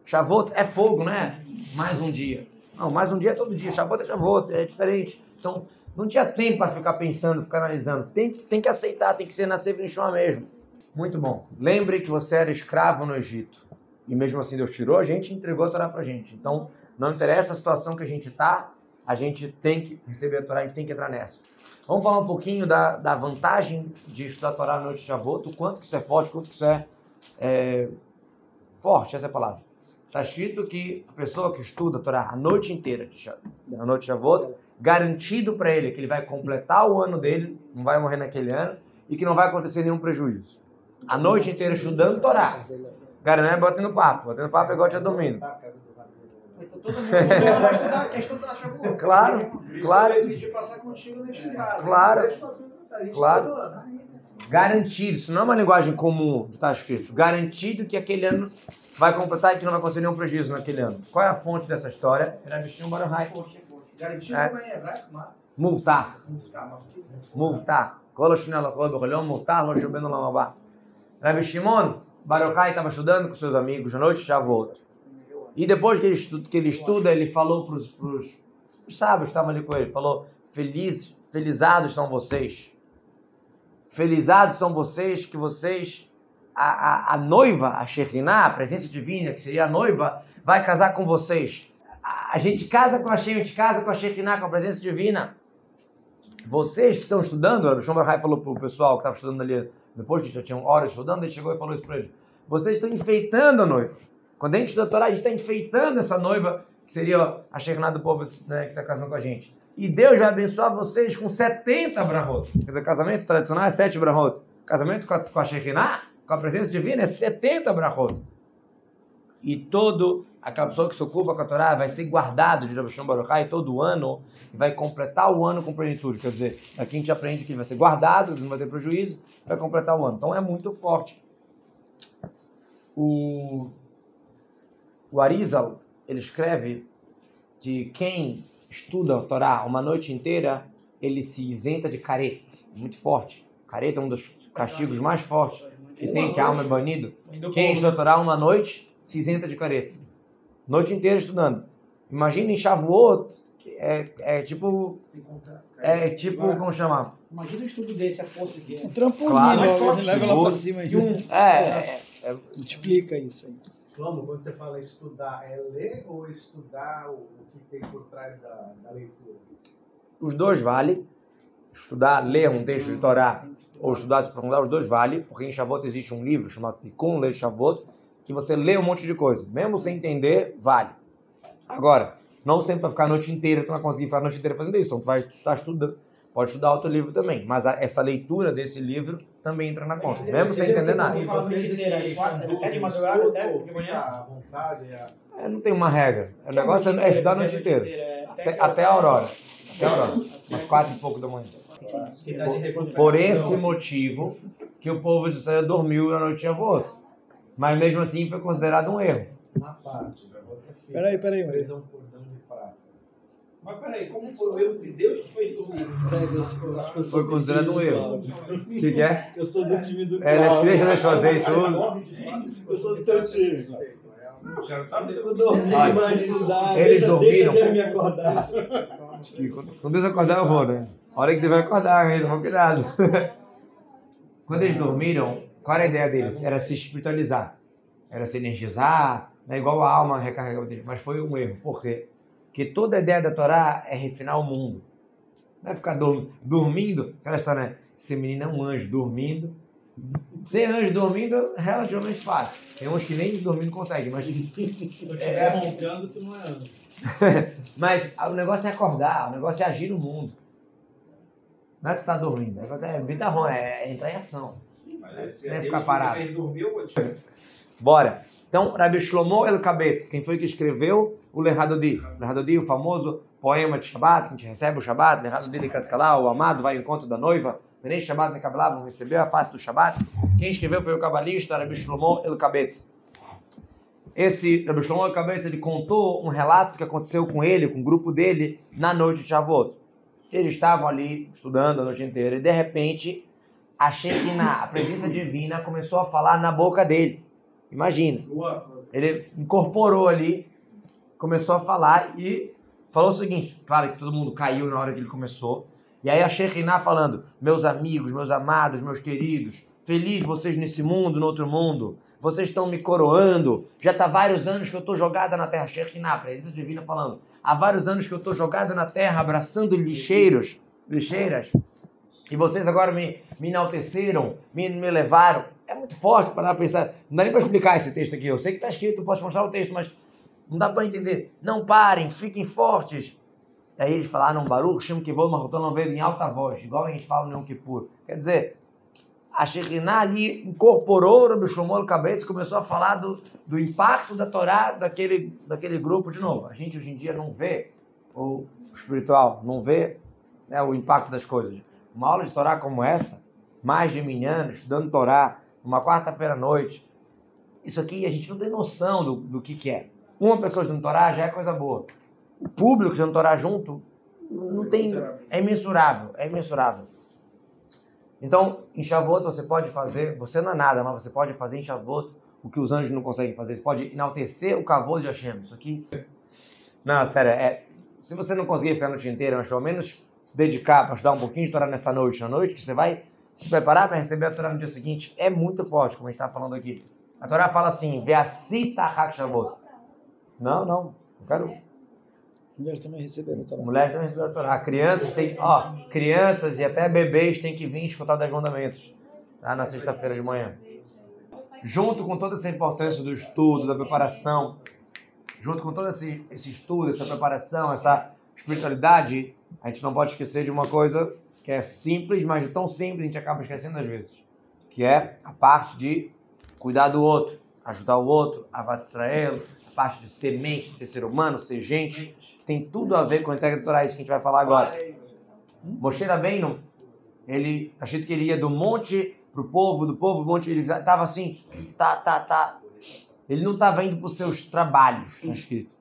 Shavuot é fogo, né? Mais um dia. Não, mais um dia é todo dia. Shavuot é Shavuot, é diferente. Então, não tinha tempo para ficar pensando, ficar analisando. Tem, tem que aceitar, tem que ser nascer Vinchon mesmo. Muito bom. Lembre que você era escravo no Egito. E mesmo assim Deus tirou a gente e entregou a Torá pra gente. Então, não interessa a situação que a gente tá, a gente tem que receber a Torá, a gente tem que entrar nessa. Vamos falar um pouquinho da, da vantagem de estudar a Torá na noite de Shavuot, o quanto que isso é forte, quanto que isso é, é forte, essa é a palavra. Está escrito que a pessoa que estuda a Torá a noite inteira, na noite de Shavuot, garantido para ele que ele vai completar o ano dele, não vai morrer naquele ano, e que não vai acontecer nenhum prejuízo. A noite inteira estudando Torá. Cara, não é batendo papo. Batendo papo é igual já dormindo. Então todo mundo vai <laughs> estudar, quer estudar Shavuot. Claro, claro, Eu decidi passar contigo neste caso. Claro. Claro. ano. garantido. Isso não é uma linguagem comum de estar escrito. Garantido que aquele ano vai completar e que não vai acontecer nenhum prejuízo naquele ano. Qual é a fonte dessa história? Rabi Shimon Bar Yochai. Garantido É. como é hebraico, mas Muvtar. música, מובטח. כל השנה לכל בכל יום מובטח, לא שובנו לעולם הבא. Rabi Shimon Bar Yochai estava estudando com seus amigos à noite de Shavuot. E depois que ele estuda, que ele, estuda, ele falou para os sábios que estavam ali com ele, falou, Feliz, felizados são vocês. Felizados são vocês que vocês, a, a, a noiva, a Shekhinah, a presença divina, que seria a noiva, vai casar com vocês. A, gente casa com a Shem, a gente casa com a Shekhinah, com a presença divina. Vocês que estão estudando, o Shomar Rai falou para o pessoal que estava estudando ali, depois que já tinham horas estudando, ele chegou e falou isso para eles. Vocês estão enfeitando a noiva. Quando a gente estuda a Torá, a gente está enfeitando essa noiva, que seria a Shekhinah do povo né, que está casando com a gente. E Deus vai abençoar vocês com 70 brahot. Quer dizer, casamento tradicional é 7 brahot. Casamento com a, com a Shekhinah, com a presença divina, é 70 brahot. E todo aquela pessoa que se ocupa com a Torá vai ser guardado de Rabi Shimon Bar Yochai todo ano e vai completar o ano com plenitude. Quer dizer, aqui a gente aprende que ele vai ser guardado, não vai ter prejuízo, vai completar o ano. Então é muito forte. O, o Arizal, ele escreve que quem estuda a Torá uma noite inteira, ele se isenta de careta. Muito forte. Careta é um dos castigos mais fortes que tem, que a alma é banido. Quem estuda a Torá uma noite, se isenta de careta. Noite inteira estudando. Imagina em Shavuot, é, é tipo, é tipo, como chama? Imagina um estudo desse, a força que é. Um trampolim Claro. logo, né? leva lá pra cima. E um, é, é, é, Multiplica isso aí. Vamos, quando você fala estudar, é ler ou estudar o, o que tem por trás da, da leitura? os dois vale. Estudar, ler um texto de Torá ou estudar, se aprofundar, os dois vale, porque em Shavuot existe um livro chamado Tikkun Leil Shavuot, que você lê um monte de coisa. Mesmo sem entender, vale. Agora, não sempre vai ficar a noite inteira, tu não vai conseguir ficar a noite inteira fazendo isso. Então, tu vai estar estudando. Pode estudar outro livro também, mas a- essa leitura desse livro também entra na conta, mesmo sem entender nada. É- É, não tem uma regra. O negócio é, é estudar a noite inteira. Até, até a aurora. Até a aurora. Umas quatro e pouco da manhã. recuperação. Por esse motivo que o povo de Israel dormiu na noite de Shavuot. Mas mesmo assim foi considerado um erro. Na parte, fica Peraí, peraí, a um cordão de prata. Mas peraí, como foi o erro de Deus que fez sou Foi do considerado um erro. O que, que é? Eu sou do time do É, Cláudio. deixa eu fazer tudo. Eu sou do teu time. É Já sabe Eu dormi, não eles deixa, dormiram. Deixa Deus me acordar. Quando quando Deus acordar, eu vou, né? A hora que Deus vai acordar, eles vão cuidado. <laughs> Quando eles dormiram, qual era a ideia deles? Era se espiritualizar. Era se energizar, né? igual a alma recarregava deles. Mas foi um erro. Por quê? Porque toda a ideia da Torá é refinar o mundo. Não é ficar dorm- dormindo. Aquela história, né? Ser menino é um anjo dormindo. Ser anjo dormindo é relativamente fácil. Tem uns que nem dormindo conseguem, mas <laughs> Se eu estiver roncando, tu não é anjo. <laughs> Mas o negócio é acordar, o negócio é agir no mundo. Não é tu tá dormindo, o negócio é bitarrão, é entrar em ação. Se Não é Deus ficar parado. Bora. Então, Rabi Shlomo El Kabetz, quem foi que escreveu o Lehadodi? Lehadodi, o famoso poema de Shabbat, que a gente recebe o Shabbat, Lehadodi de Katkalá, o amado vai ao encontro da noiva, Venei Shabbat me Kabbalah, vão receber a face do Shabbat. Quem escreveu foi o cabalista Rabi Shlomo El Kabetz. Esse Rabi Shlomo El Kabetz, ele contou um relato que aconteceu com ele, com o grupo dele, na noite de Shavuot. Eles estavam ali estudando a noite inteira e de repente a Shekinah, a presença divina, começou a falar na boca dele. Imagina. Ele incorporou ali, começou a falar e falou o seguinte: claro que todo mundo caiu na hora que ele começou. E aí a Shekinah falando: Meus amigos, meus amados, meus queridos, feliz vocês nesse mundo, no outro mundo. Vocês estão me coroando. Já está vários anos que eu estou jogada na terra. Shekinah, a presença divina falando. Há vários anos que eu estou jogada na terra, abraçando lixeiros, lixeiras. E vocês agora me, me enalteceram, me, me levaram. É muito forte para pensar. Não dá nem para explicar esse texto aqui. Eu sei que está escrito, posso mostrar o texto, mas não dá para entender. Não parem, fiquem fortes. Aí eles falaram, Baruch, Shem Kivod, Mahotão, não veio em alta voz, igual a gente fala no Yom Kippur. Quer dizer, a Shekhinah ali incorporou Rabbi Shlomo Kabetz, começou a falar do, do impacto da Torá daquele, daquele grupo de novo. A gente hoje em dia não vê o espiritual, não vê né, o impacto das coisas. Uma aula de Torá como essa, mais de minhano, estudando Torá, uma quarta-feira à noite, isso aqui a gente não tem noção do, do que, que é. Uma pessoa estudando Torá já é coisa boa. O público estudando Torá junto não tem, é imensurável, é imensurável. Então, em Shavuot você pode fazer, você não é nada, mas você pode fazer em Shavuot o que os anjos não conseguem fazer. Você pode enaltecer o cavalo de Hashem. Isso aqui. Não, sério, é, se você não conseguir ficar a noite inteira, mas pelo menos se dedicar para estudar um pouquinho de Torá nessa noite, na noite que você vai se preparar para receber a Torá no dia seguinte, é muito forte, como a gente está falando aqui. A Torá fala assim: Veacita Hak Shavuot. Não, não, não quero. Mulheres também receberam Torá. Mulheres também receberam a Torá. Crianças têm, ó, crianças e até bebês têm que vir escutar os 10 mandamentos tá? na sexta-feira de manhã. Junto com toda essa importância do estudo, da preparação, junto com todo esse, esse estudo, essa preparação, essa espiritualidade, a gente não pode esquecer de uma coisa que é simples, mas tão simples a gente acaba esquecendo às vezes, que é a parte de cuidar do outro, ajudar o outro, avat a parte de ser mente, ser ser humano, ser gente, que tem tudo a ver com a entrega do Torá, isso que a gente vai falar agora. Moshe Rabbeinu, ele, tá que ele ia do monte pro povo, do povo pro monte, ele estava assim, tá, tá, tá. Ele não estava indo para os seus trabalhos, está escrito.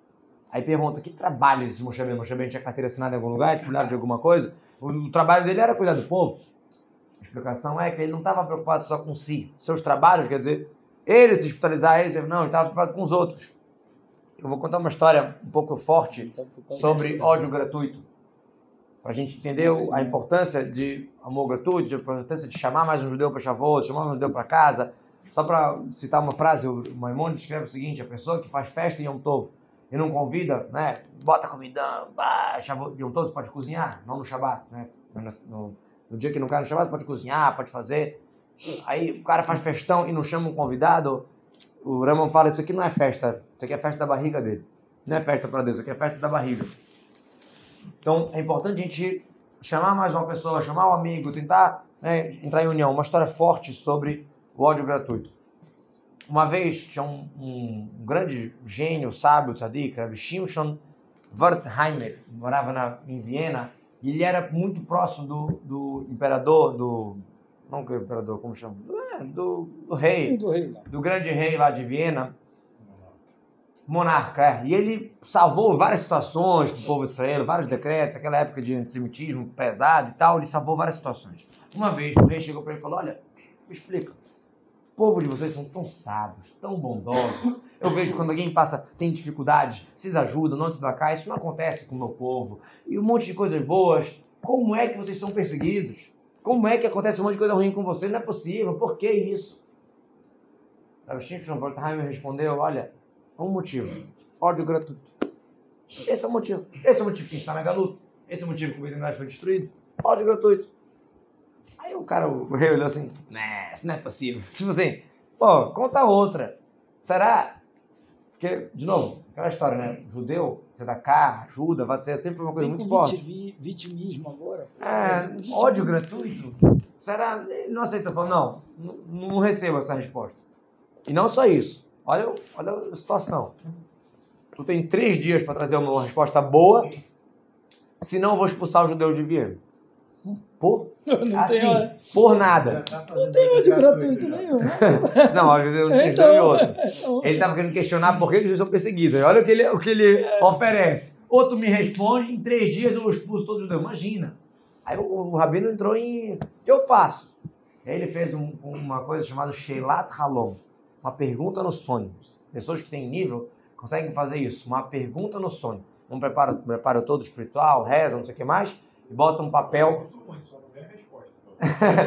Aí pergunta, que trabalho esse Moshe Rabbeinu? Moshe Rabbeinu tinha carteira assinada em algum lugar, <laughs> trabalhava de alguma coisa? O, o trabalho dele era cuidar do povo. A explicação é que ele não estava preocupado só com si. Seus trabalhos, quer dizer, ele se hospitalizar, ele, não, ele estava preocupado com os outros. Eu vou contar uma história um pouco forte sobre ódio gratuito. Para a gente entender a importância de amor gratuito, a importância de chamar mais um judeu para Shavuot, chamar um judeu para casa. Só para citar uma frase, o Maimonides escreve o seguinte, a pessoa que faz festa em Yom Tov e não convida, né, bota bah, Shavuot, Yom Tov pode cozinhar, não no Shabat, né, no, no dia que não cai no Shabat pode cozinhar, pode fazer. Aí o cara faz festão e não chama um convidado, o Ramon fala, isso aqui não é festa, isso aqui é festa da barriga dele. Não é festa para Deus, isso aqui é festa da barriga. Então é importante a gente chamar mais uma pessoa, chamar um amigo, tentar né, entrar em união. Uma história forte sobre o ódio gratuito. Uma vez tinha um, um, grande gênio, sábio, tzadik, Rabbi Shimshon Wertheimer, morava na, em Viena, e ele era muito próximo do, do imperador, do. Não que o imperador, como chama? É, do, do rei, Do rei do grande rei lá de Viena, monarca, é. e ele salvou várias situações do povo de Israel, vários decretos, aquela época de antissemitismo pesado e tal, ele salvou várias situações. Uma vez o rei chegou para ele e falou: Olha, me explica, povo de vocês são tão sábios, tão bondosos. Eu vejo quando alguém passa, tem dificuldade, vocês ajudam, não deslacai, isso não acontece com o meu povo. E um monte de coisas boas. Como é que vocês são perseguidos? Como é que acontece um monte de coisa ruim com vocês? Não é possível, por que isso? Aí o Shimshon Wertheimer respondeu: Olha, há um motivo. Ódio gratuito. Esse é o motivo. Esse é o motivo que está na galuta. Esse é o motivo que o Beirut foi destruído. Ódio gratuito. Aí o cara, o rei olhou assim, né, isso não é possível. <laughs> Tipo assim, pô, conta outra. Será? Porque, de novo, aquela história, né? Judeu, você dá cá, ajuda, vai ser sempre uma coisa Vem muito forte. viti- vitimismo agora. É, ódio gratuito? Será? Ele não aceita. Falou, não, não, não recebo essa resposta. E não só isso. Olha, olha a situação. Tu tem três dias para trazer uma resposta boa, senão eu vou expulsar os judeus de Viena. Por, <laughs> Não assim, tem hora. por nada. tá Não tem ódio gratuito já. nenhum. <laughs> Não, às vezes eu Então, então, e outro. <laughs> então, Ele estava querendo questionar por que eles são perseguidos. Olha o que ele, o que ele oferece. Outro me responde, em três dias eu expulso todos os judeus. Imagina. Aí o, o rabino entrou em. O que eu faço? Aí ele fez um- uma coisa chamada Sheilat Halom, uma pergunta no sonho. Pessoas que têm nível conseguem fazer isso, uma pergunta no sonho. Um prepara, prepara todo espiritual, reza, não sei o que mais, e bota um papel.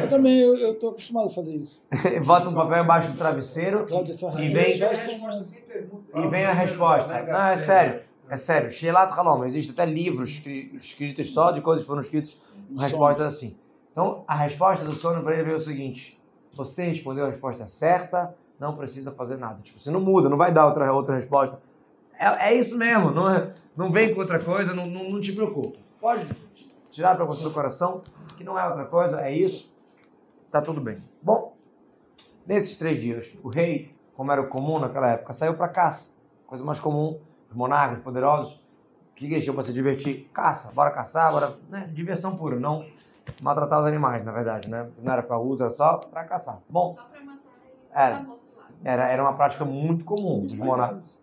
Eu também, eu, eu tô acostumado a fazer isso. <laughs> bota um papel embaixo do travesseiro e vem. E vem a resposta. Não, é sério. É sério. Shelat Halom. Existem até livros escri- escritos só de coisas que foram escritas com respostas assim. Então, a resposta do sono para ele veio o seguinte. Você respondeu a resposta certa, não precisa fazer nada. Tipo, você não muda, não vai dar outra, outra resposta. É, é isso mesmo. Não, é- não vem com outra coisa, não, não, não te preocupa. Pode tirar para você do coração que não é outra coisa, é isso. Tá tudo bem. Bom, Nesses três dias, o rei, como era comum naquela época, saiu para caça. Coisa mais comum, os monarcas os poderosos, o que tinham para se divertir? Caça, bora caçar, bora. Né? Diversão pura, não maltratar os animais, na verdade, né? Não era para uso, era só para caçar. Bom, Era. era, era uma prática muito comum dos monarcas.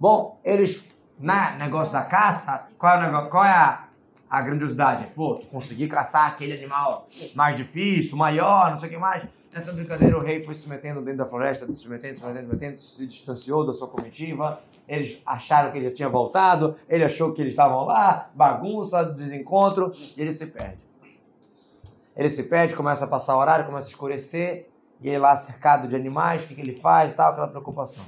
Bom, eles, na negócio da caça, qual é, o negócio, qual é a, a grandiosidade? Pô, tu conseguir caçar aquele animal mais difícil, maior, não sei o que mais. Nessa brincadeira, o rei foi se metendo dentro da floresta, se metendo, se metendo, se metendo, se distanciou da sua comitiva. Eles acharam que ele já tinha voltado, ele achou que eles estavam lá, bagunça, desencontro, e ele se perde. Ele se perde, começa a passar o horário, começa a escurecer, e ele lá cercado de animais, o que, que ele faz e tal, aquela preocupação.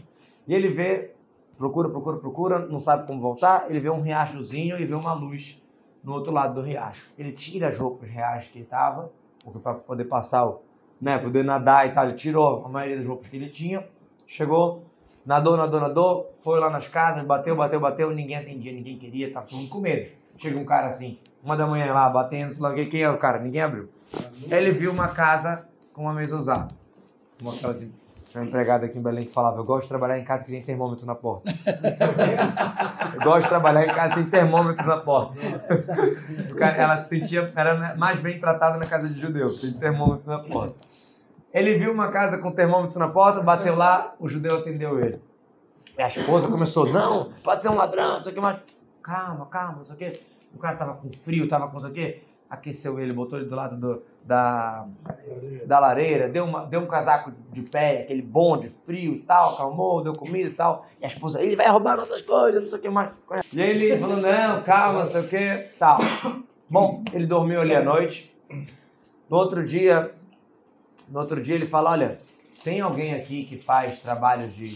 E ele vê, procura, procura, procura, não sabe como voltar, ele vê um riachozinho e vê uma luz no outro lado do riacho. Ele tira as roupas reais que ele estava, para poder passar, né, poder nadar e tal, ele tirou a maioria das roupas que ele tinha, chegou, nadou, nadou, nadou, foi lá nas casas, bateu, bateu, bateu, ninguém atendia, ninguém queria, tá todo mundo com medo. Chega um cara assim, uma da manhã lá, batendo, sei lá, quem é o cara? Ninguém abriu. Ele viu uma casa com uma mesa usada. Uma aquelas tinha uma empregada aqui em Belém que falava, eu gosto de trabalhar em casa que tem termômetro na porta. <laughs> eu gosto de trabalhar em casa que tem termômetro na porta. Cara- ela se sentia, era mais bem tratada na casa de judeu, tem termômetro na porta. Ele viu uma casa com termômetro na porta, bateu lá, o judeu atendeu ele. E a esposa começou, não, pode ser um ladrão, não sei o que mais. Calma, calma, não sei o que. O cara tava com frio, tava com não sei o que. Aqueceu ele, botou ele do lado do- da, da lareira, deu, uma, deu um casaco de pé, aquele bom de frio e tal, acalmou, deu comida e tal. E a esposa, ele vai roubar nossas coisas, não sei o que mais. E ele falou, não, calma, não sei o que, tal. Bom, ele dormiu ali à noite. No outro dia, no outro dia ele fala, olha, tem alguém aqui que faz trabalhos de,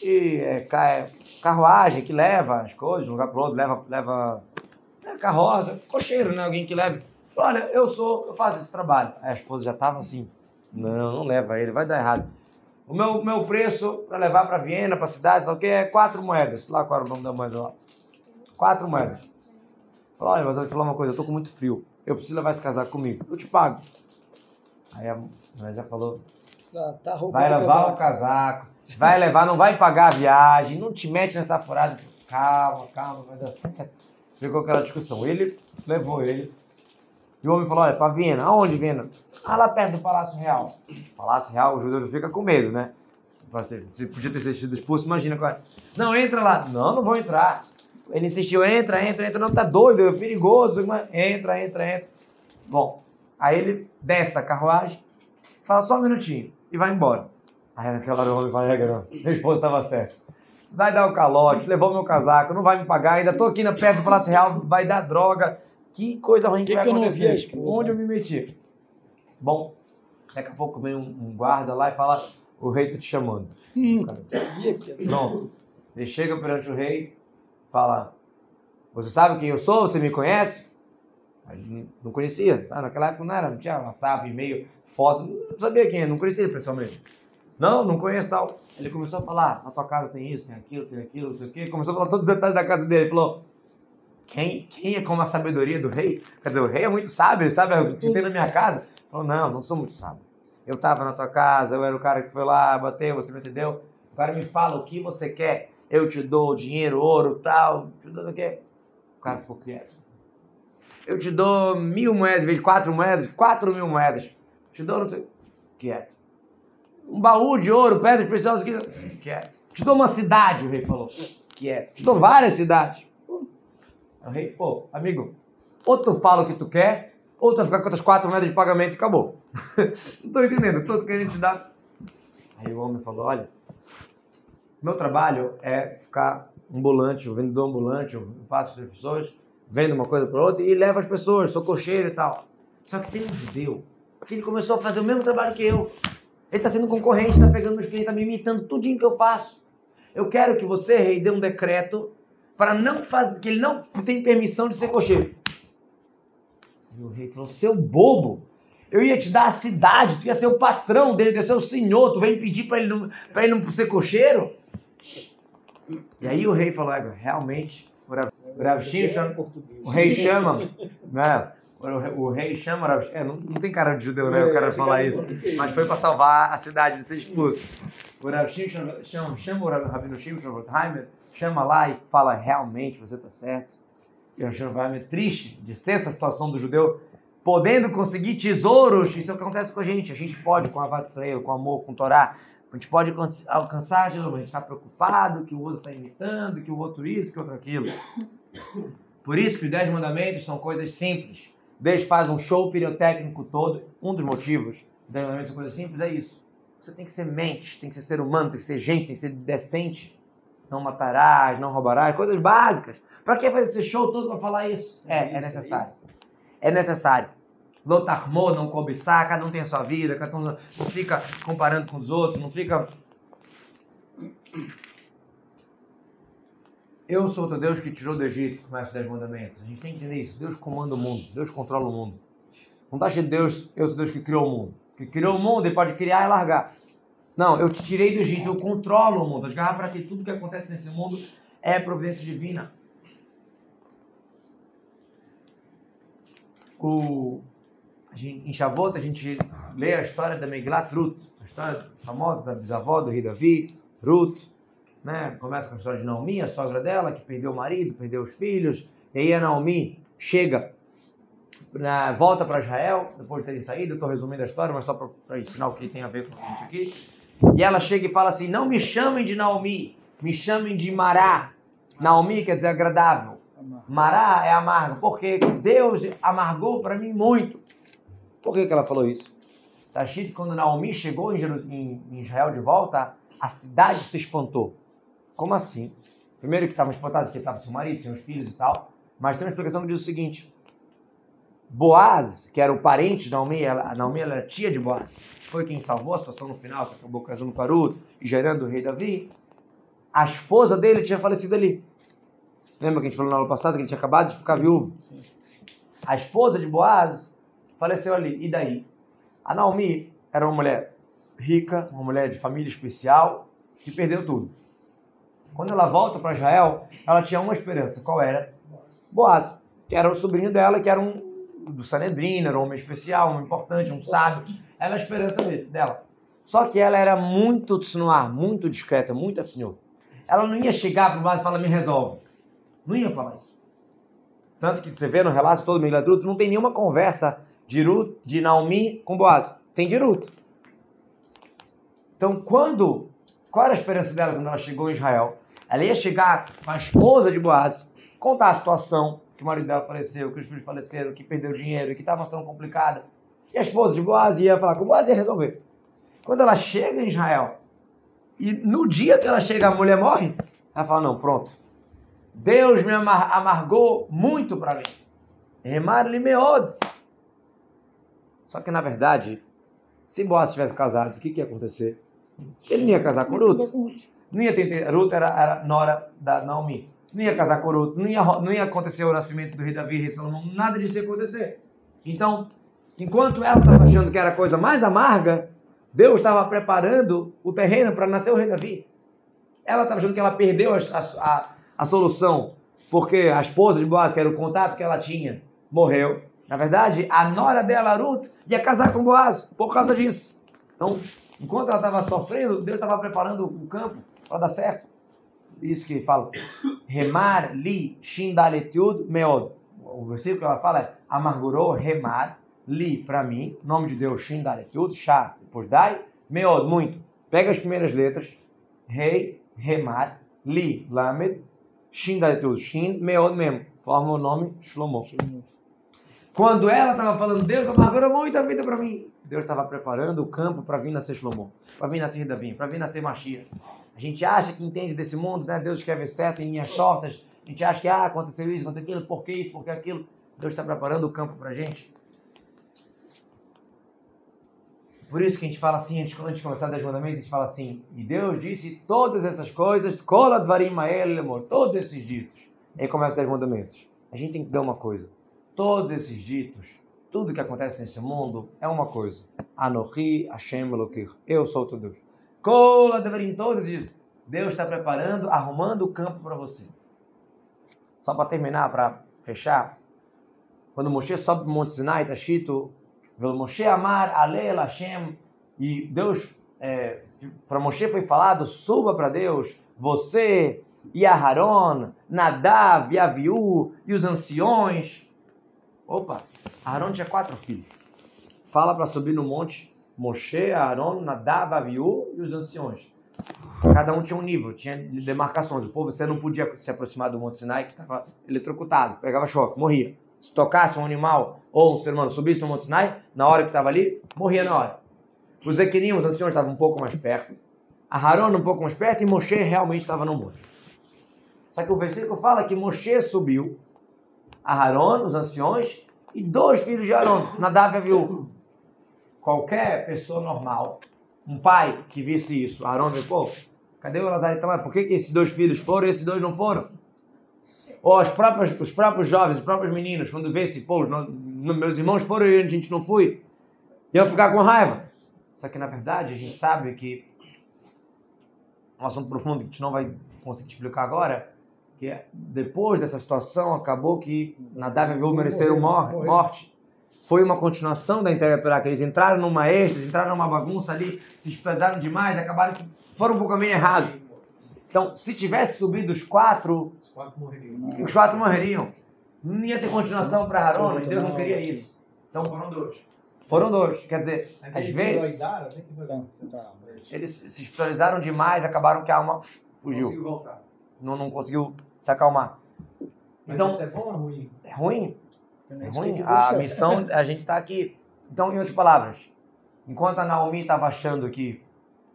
de é, ca- carruagem, que leva as coisas de um lugar para outro, leva, leva é, carroça, cocheiro, né? Alguém que leve. Olha, eu sou, eu faço esse trabalho. Aí a esposa já estava assim, não, não leva ele, vai dar errado. O meu, meu preço para levar para Viena, para a cidade, sabe o que? É quatro moedas. Sei lá qual era o nome da moeda lá. Quatro moedas. Falou, olha, mas eu vou te falar uma coisa, eu tô com muito frio. Eu preciso levar esse casaco comigo. Eu te pago. Aí a mulher já falou, Tá, tá roubando vai levar o casaco. casaco, vai levar, não vai pagar a viagem, não te mete nessa furada. Calma, calma, vai dar certo. Ficou aquela discussão. Ele levou ele. E o homem falou, olha, para Viena. Aonde Viena? Ah, lá perto do Palácio Real. Palácio Real, o judeu fica com medo, né? Você, podia ter sido expulso, imagina. qual. Não, entra lá. Não, não vou entrar. Ele insistiu, entra, entra, entra. Não, tá doido, é perigoso. Entra, entra, entra. Bom, aí ele desce da carruagem, fala só um minutinho e vai embora. Aí naquela hora o homem fala, é, garoto, minha esposa estava certa. Vai dar o calote, levou meu casaco, não vai me pagar, ainda tô aqui na perto do Palácio Real, vai dar droga. Que coisa ruim que, Que vai que eu não acontecer? esposa? Onde eu me meti? Bom, daqui a pouco vem um, um guarda lá e fala, o rei tá te chamando. Hum, Pronto. Ele chega perante o rei, fala: Você sabe quem eu sou? Você me conhece? Não conhecia, tá? Naquela época não era, não tinha WhatsApp, e-mail, foto, não sabia quem é, não conhecia pessoalmente. Não, não conheço tal. Ele começou a falar: Na tua casa tem isso, tem aquilo, tem aquilo, não sei o quê. Começou a falar todos os detalhes da casa dele. Ele falou: quem, quem é como a sabedoria do rei? Quer dizer, o rei é muito sábio, ele sabe o que tem na minha casa. Ele falou: Não, não sou muito sábio. Eu estava na tua casa, eu era o cara que foi lá, bateu, você me entendeu? Agora me fala o que você quer. Eu te dou dinheiro, ouro, tal, te dou o quê? O cara ficou quieto. Eu te dou mil moedas, em vez de quatro moedas, quatro mil moedas. Te dou, não sei. Quieto. Um baú de ouro, pedras preciosas. aqui. Quieto. Te dou uma cidade, o rei falou. Quieto. Te dou várias cidades. O rei, pô, amigo, ou tu fala o que tu quer, ou tu vai ficar com outras quatro moedas de pagamento e acabou. <laughs> não tô entendendo, tô querendo te dar. Aí o homem falou, olha, meu trabalho é ficar ambulante, o vendedor ambulante, eu faço as pessoas, vendo uma coisa para outra e levo as pessoas, sou cocheiro e tal. Só que tem um judeu que ele começou a fazer o mesmo trabalho que eu. Ele está sendo concorrente, está pegando meus clientes, está me imitando tudinho que eu faço. Eu quero que você, rei, dê um decreto para não fazer, que ele não tem permissão de ser cocheiro. E o rei falou, seu bobo, eu ia te dar a cidade, tu ia ser o patrão dele, tu ia ser o senhor, tu vem pedir para ele, não, ele não ser cocheiro? E aí o rei falou, "É, realmente, o o Shimshon, o rei chama, né? O, rei chama, o Rav- é, não, não tem cara de judeu, né? O cara falar isso, mas foi para salvar a cidade de ser expulso. O Rav chama, chama o Rabino Shimshon Rothheimer, chama lá e fala, realmente, você está certo. E o Rothheimer, triste de ser essa situação do judeu, podendo conseguir tesouros, isso é acontece com a gente. A gente pode, com a Israel, com amor, com Torá, a gente pode alcan- alcançar, geralmente, a gente está preocupado que o outro está imitando, que o outro isso, que o outro aquilo. Por isso que os Dez Mandamentos são coisas simples. Deus faz um show pirotécnico todo. Um dos motivos Mandamentos são coisas simples é isso. Você tem que ser mente, tem que ser ser humano, tem que ser gente, tem que ser decente. Não matarás, não roubarás, coisas básicas. Para que fazer esse show todo para falar isso? É, é necessário. É necessário. Lotarmô, não cobiçar, cada um tem a sua vida, cada um não fica comparando com os outros, não fica. Eu sou o teu Deus que tirou do Egito, começa os Dez Mandamentos. A gente tem que entender isso. Deus comanda o mundo, Deus controla o mundo. Não está cheio de Deus, eu sou Deus que criou o mundo. Que criou o mundo, ele pode criar e largar. Não, eu te tirei do Egito, eu controlo o mundo. As garras para ti, tudo que acontece nesse mundo é providência divina. O, em Shavuot a gente lê a história da Megillat Ruth, a história famosa da bisavó do rei Davi, Ruth, né? Começa com a história de Naomi, a sogra dela, que perdeu o marido, perdeu os filhos, e aí a Naomi chega, na- volta para Israel, depois de terem saído, estou resumindo a história, mas só para ensinar o que tem a ver com a gente aqui, e ela chega e fala assim, não me chamem de Naomi, me chamem de Mará, Naomi quer dizer agradável, Mará é amargo, porque Deus amargou para mim muito. Por que, que ela falou isso? Está escrito quando Naomi chegou em Israel de volta, a cidade se espantou. Como assim? Primeiro que estavam espantados que estava seu marido, tinha os filhos e tal, mas tem uma explicação que diz o seguinte. Boaz, que era o parente de Naomi, ela, a Naomi ela era tia de Boaz, foi quem salvou a situação no final, que acabou casando com Arut e gerando o rei Davi. A esposa dele tinha falecido ali. Lembra que a gente falou na aula passada que ele tinha acabado de ficar viúvo? A esposa de Boaz faleceu ali. E daí? A Naomi era uma mulher rica, uma mulher de família especial, que perdeu tudo. Quando ela volta para Israel, ela tinha uma esperança. Qual era? Boaz, que era o sobrinho dela, que era um do Sanedrino, era um homem especial, um importante, um sábio. Era a esperança dela. Só que ela era muito tsnuar, muito discreta, muito senhor. Ela não ia chegar para o Boaz e falar, me resolve. Não ia falar isso. Tanto que você vê no relato todo do Megillat Ruth, não tem nenhuma conversa de, Ruth, de Naomi com Boaz. Tem de Ruth. Então, quando... Qual era a esperança dela quando ela chegou em Israel? Ela ia chegar com a esposa de Boaz, contar a situação, que o marido dela faleceu, que os filhos faleceram, que perdeu dinheiro, que estava uma situação complicada. E a esposa de Boaz ia falar com Boaz e ia resolver. Quando ela chega em Israel, e no dia que ela chega, a mulher morre, ela fala, não, pronto. Deus me amar- amargou muito para mim. Remar limeod. Só que na verdade, se Boaz tivesse casado, o que, que ia acontecer? Ele não ia casar com Ruth. Não ia ter, Ruth era, era nora da Naomi. Não ia casar com Ruth. Não ia, não ia acontecer o nascimento do rei Davi e Salomão. Nada disso ia acontecer. Então, enquanto ela estava achando que era a coisa mais amarga, Deus estava preparando o terreno para nascer o rei Davi. Ela estava achando que ela perdeu a, a, a solução, porque a esposa de Boaz, que era o contato que ela tinha, morreu. Na verdade, a nora dela, Ruth, ia casar com Boaz por causa disso. Então, enquanto ela estava sofrendo, Deus estava preparando o campo para dar certo. Isso que fala. Remar li shindaletiud meod. O versículo que ela fala é amargurou remar li para mim, nome de Deus shindaletiud, chá, depois dai, meod, muito. Pega as primeiras letras, rei, remar, li, lamed, shindaletiud, shin, meod mesmo. Forma o nome Shlomo. Quando ela estava falando, Deus amargou muita vida para mim. Deus estava preparando o campo para vir nascer Shlomo, para vir nascer Davi, para vir nascer Machia. A gente acha que entende desse mundo, né? Deus escreve certo em linhas tortas. A gente acha que ah, aconteceu isso, aconteceu aquilo, por que isso, por que aquilo. Deus está preparando o campo para a gente. Por isso que a gente fala assim, antes, quando a gente começar 10 mandamentos, a gente fala assim, e Deus disse todas essas coisas, todos esses ditos. Aí começa os 10 mandamentos. A gente tem que dar uma coisa. Todos esses ditos, tudo que acontece nesse mundo é uma coisa. Anohi Hashem. Eu sou o teu Deus. Kola deverim todos ditos. Deus está preparando, arrumando o campo para você. Só para terminar, para fechar. Quando Moshe sobe para o Monte Sinai, está escrito Moshe Amar Hashem e Deus é, para Moshe foi falado suba para Deus você e Aharon, Nadav e Aviú e os anciões. Opa, Aharon tinha quatro filhos. Fala para subir no monte Moshe, Aharon, Nadav, Aviú e os anciões. Cada um tinha um nível, tinha demarcações. O povo você não podia se aproximar do Monte Sinai que estava eletrocutado, pegava choque, morria. Se tocasse um animal ou um ser humano subisse no Monte Sinai, na hora que estava ali, morria na hora. Os Equinim, os anciões, estavam um pouco mais perto. A Haron um pouco mais perto e Moshe realmente estava no monte. Só que o versículo fala que Moshe subiu, a Haron, os anciões, e dois filhos de Haron, Nadav e Aviú. Qualquer pessoa normal, um pai que visse isso, Haron vê, pô, cadê o Elazar então? Por que, que esses dois filhos foram e esses dois não foram? Ou os próprios, os próprios jovens, os próprios meninos, quando vê esse pô, meus irmãos foram e a gente não foi, iam ficar com raiva. Só que na verdade a gente sabe que um assunto profundo que a gente não vai conseguir explicar agora, que é, depois dessa situação acabou que Nadav e Aviú mereceram morte. Foi uma continuação da interioridade, que eles entraram numa êxtase, entraram numa bagunça ali, se espedaram demais, acabaram foram por um caminho errado. Então, se tivesse subido os quatro, Os quatro morreriam. os quatro morreriam. Não ia ter continuação para Aaron, e Deus não queria isso. Então foram dois. Foram dois. Quer dizer, Mas às eles vezes né? Que Tá, tá. eles se espiritualizaram demais, acabaram que a alma fugiu. Conseguiu voltar. Não, não conseguiu se acalmar. Mas Então, isso é bom ou ruim? é ruim. É É ruim. A missão, a gente está aqui. Então, em outras palavras, enquanto a Naomi estava achando que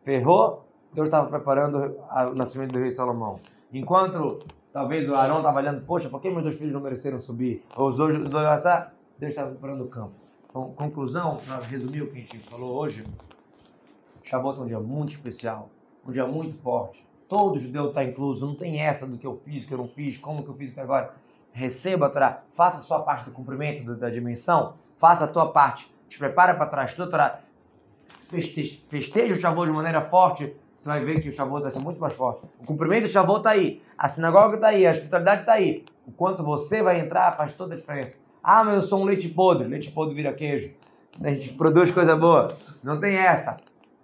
ferrou, Deus estava preparando o nascimento do rei Salomão. Enquanto talvez o Arão estava olhando, poxa, por que meus dois filhos não mereceram subir? Ou os dois, os dois? Deus estava preparando o campo. Então, conclusão, para resumir o que a gente falou hoje, Shavuot é um dia muito especial, um dia muito forte. Todo judeu está incluso, não tem essa do que eu fiz, que eu não fiz, como que eu fiz até agora. Receba a Torá, faça a sua parte do cumprimento do- da dimensão, faça a tua parte, te prepara para trás, estuda Torá, festeja, festeja o Shavuot de maneira forte, tu vai ver que o Shavuot vai ser muito mais forte. O cumprimento do Shavuot está aí, a sinagoga está aí, a espiritualidade está aí. O quanto você vai entrar faz toda a diferença. Ah, mas eu sou um leite podre, leite podre vira queijo. A gente produz coisa boa. Não tem essa.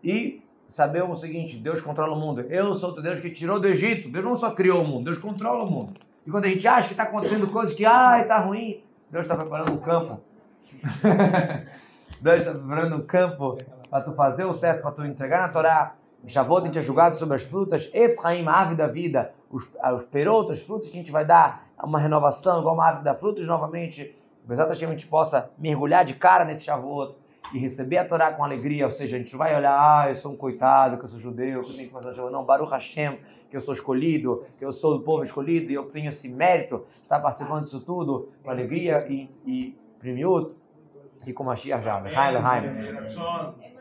E saber o seguinte, Deus controla o mundo. Eu sou o Deus que tirou do Egito. Deus não só criou o mundo, Deus controla o mundo. E quando a gente acha que está acontecendo coisas que, ai, está ruim, Deus está preparando um campo. <laughs> Deus está preparando um campo para tu fazer o certo, para tu entregar na Torá. Shavuot a gente é julgado sobre as frutas. Etz Haim, a árvore da vida. Os, perotos, os frutos que a gente vai dar. Uma renovação, igual uma árvore da frutos novamente. Exatamente a gente possa mergulhar de cara nesse Shavuot e receber a Torá com alegria. Ou seja, a gente vai olhar, ah, eu sou um coitado, que eu sou judeu, que eu tenho que fazer. Não, Baruch Hashem, que eu sou escolhido, que eu sou do povo escolhido e eu tenho esse mérito de estar participando disso tudo com alegria e, e primiut e com Mashiach já. Lechaim. Ratzon.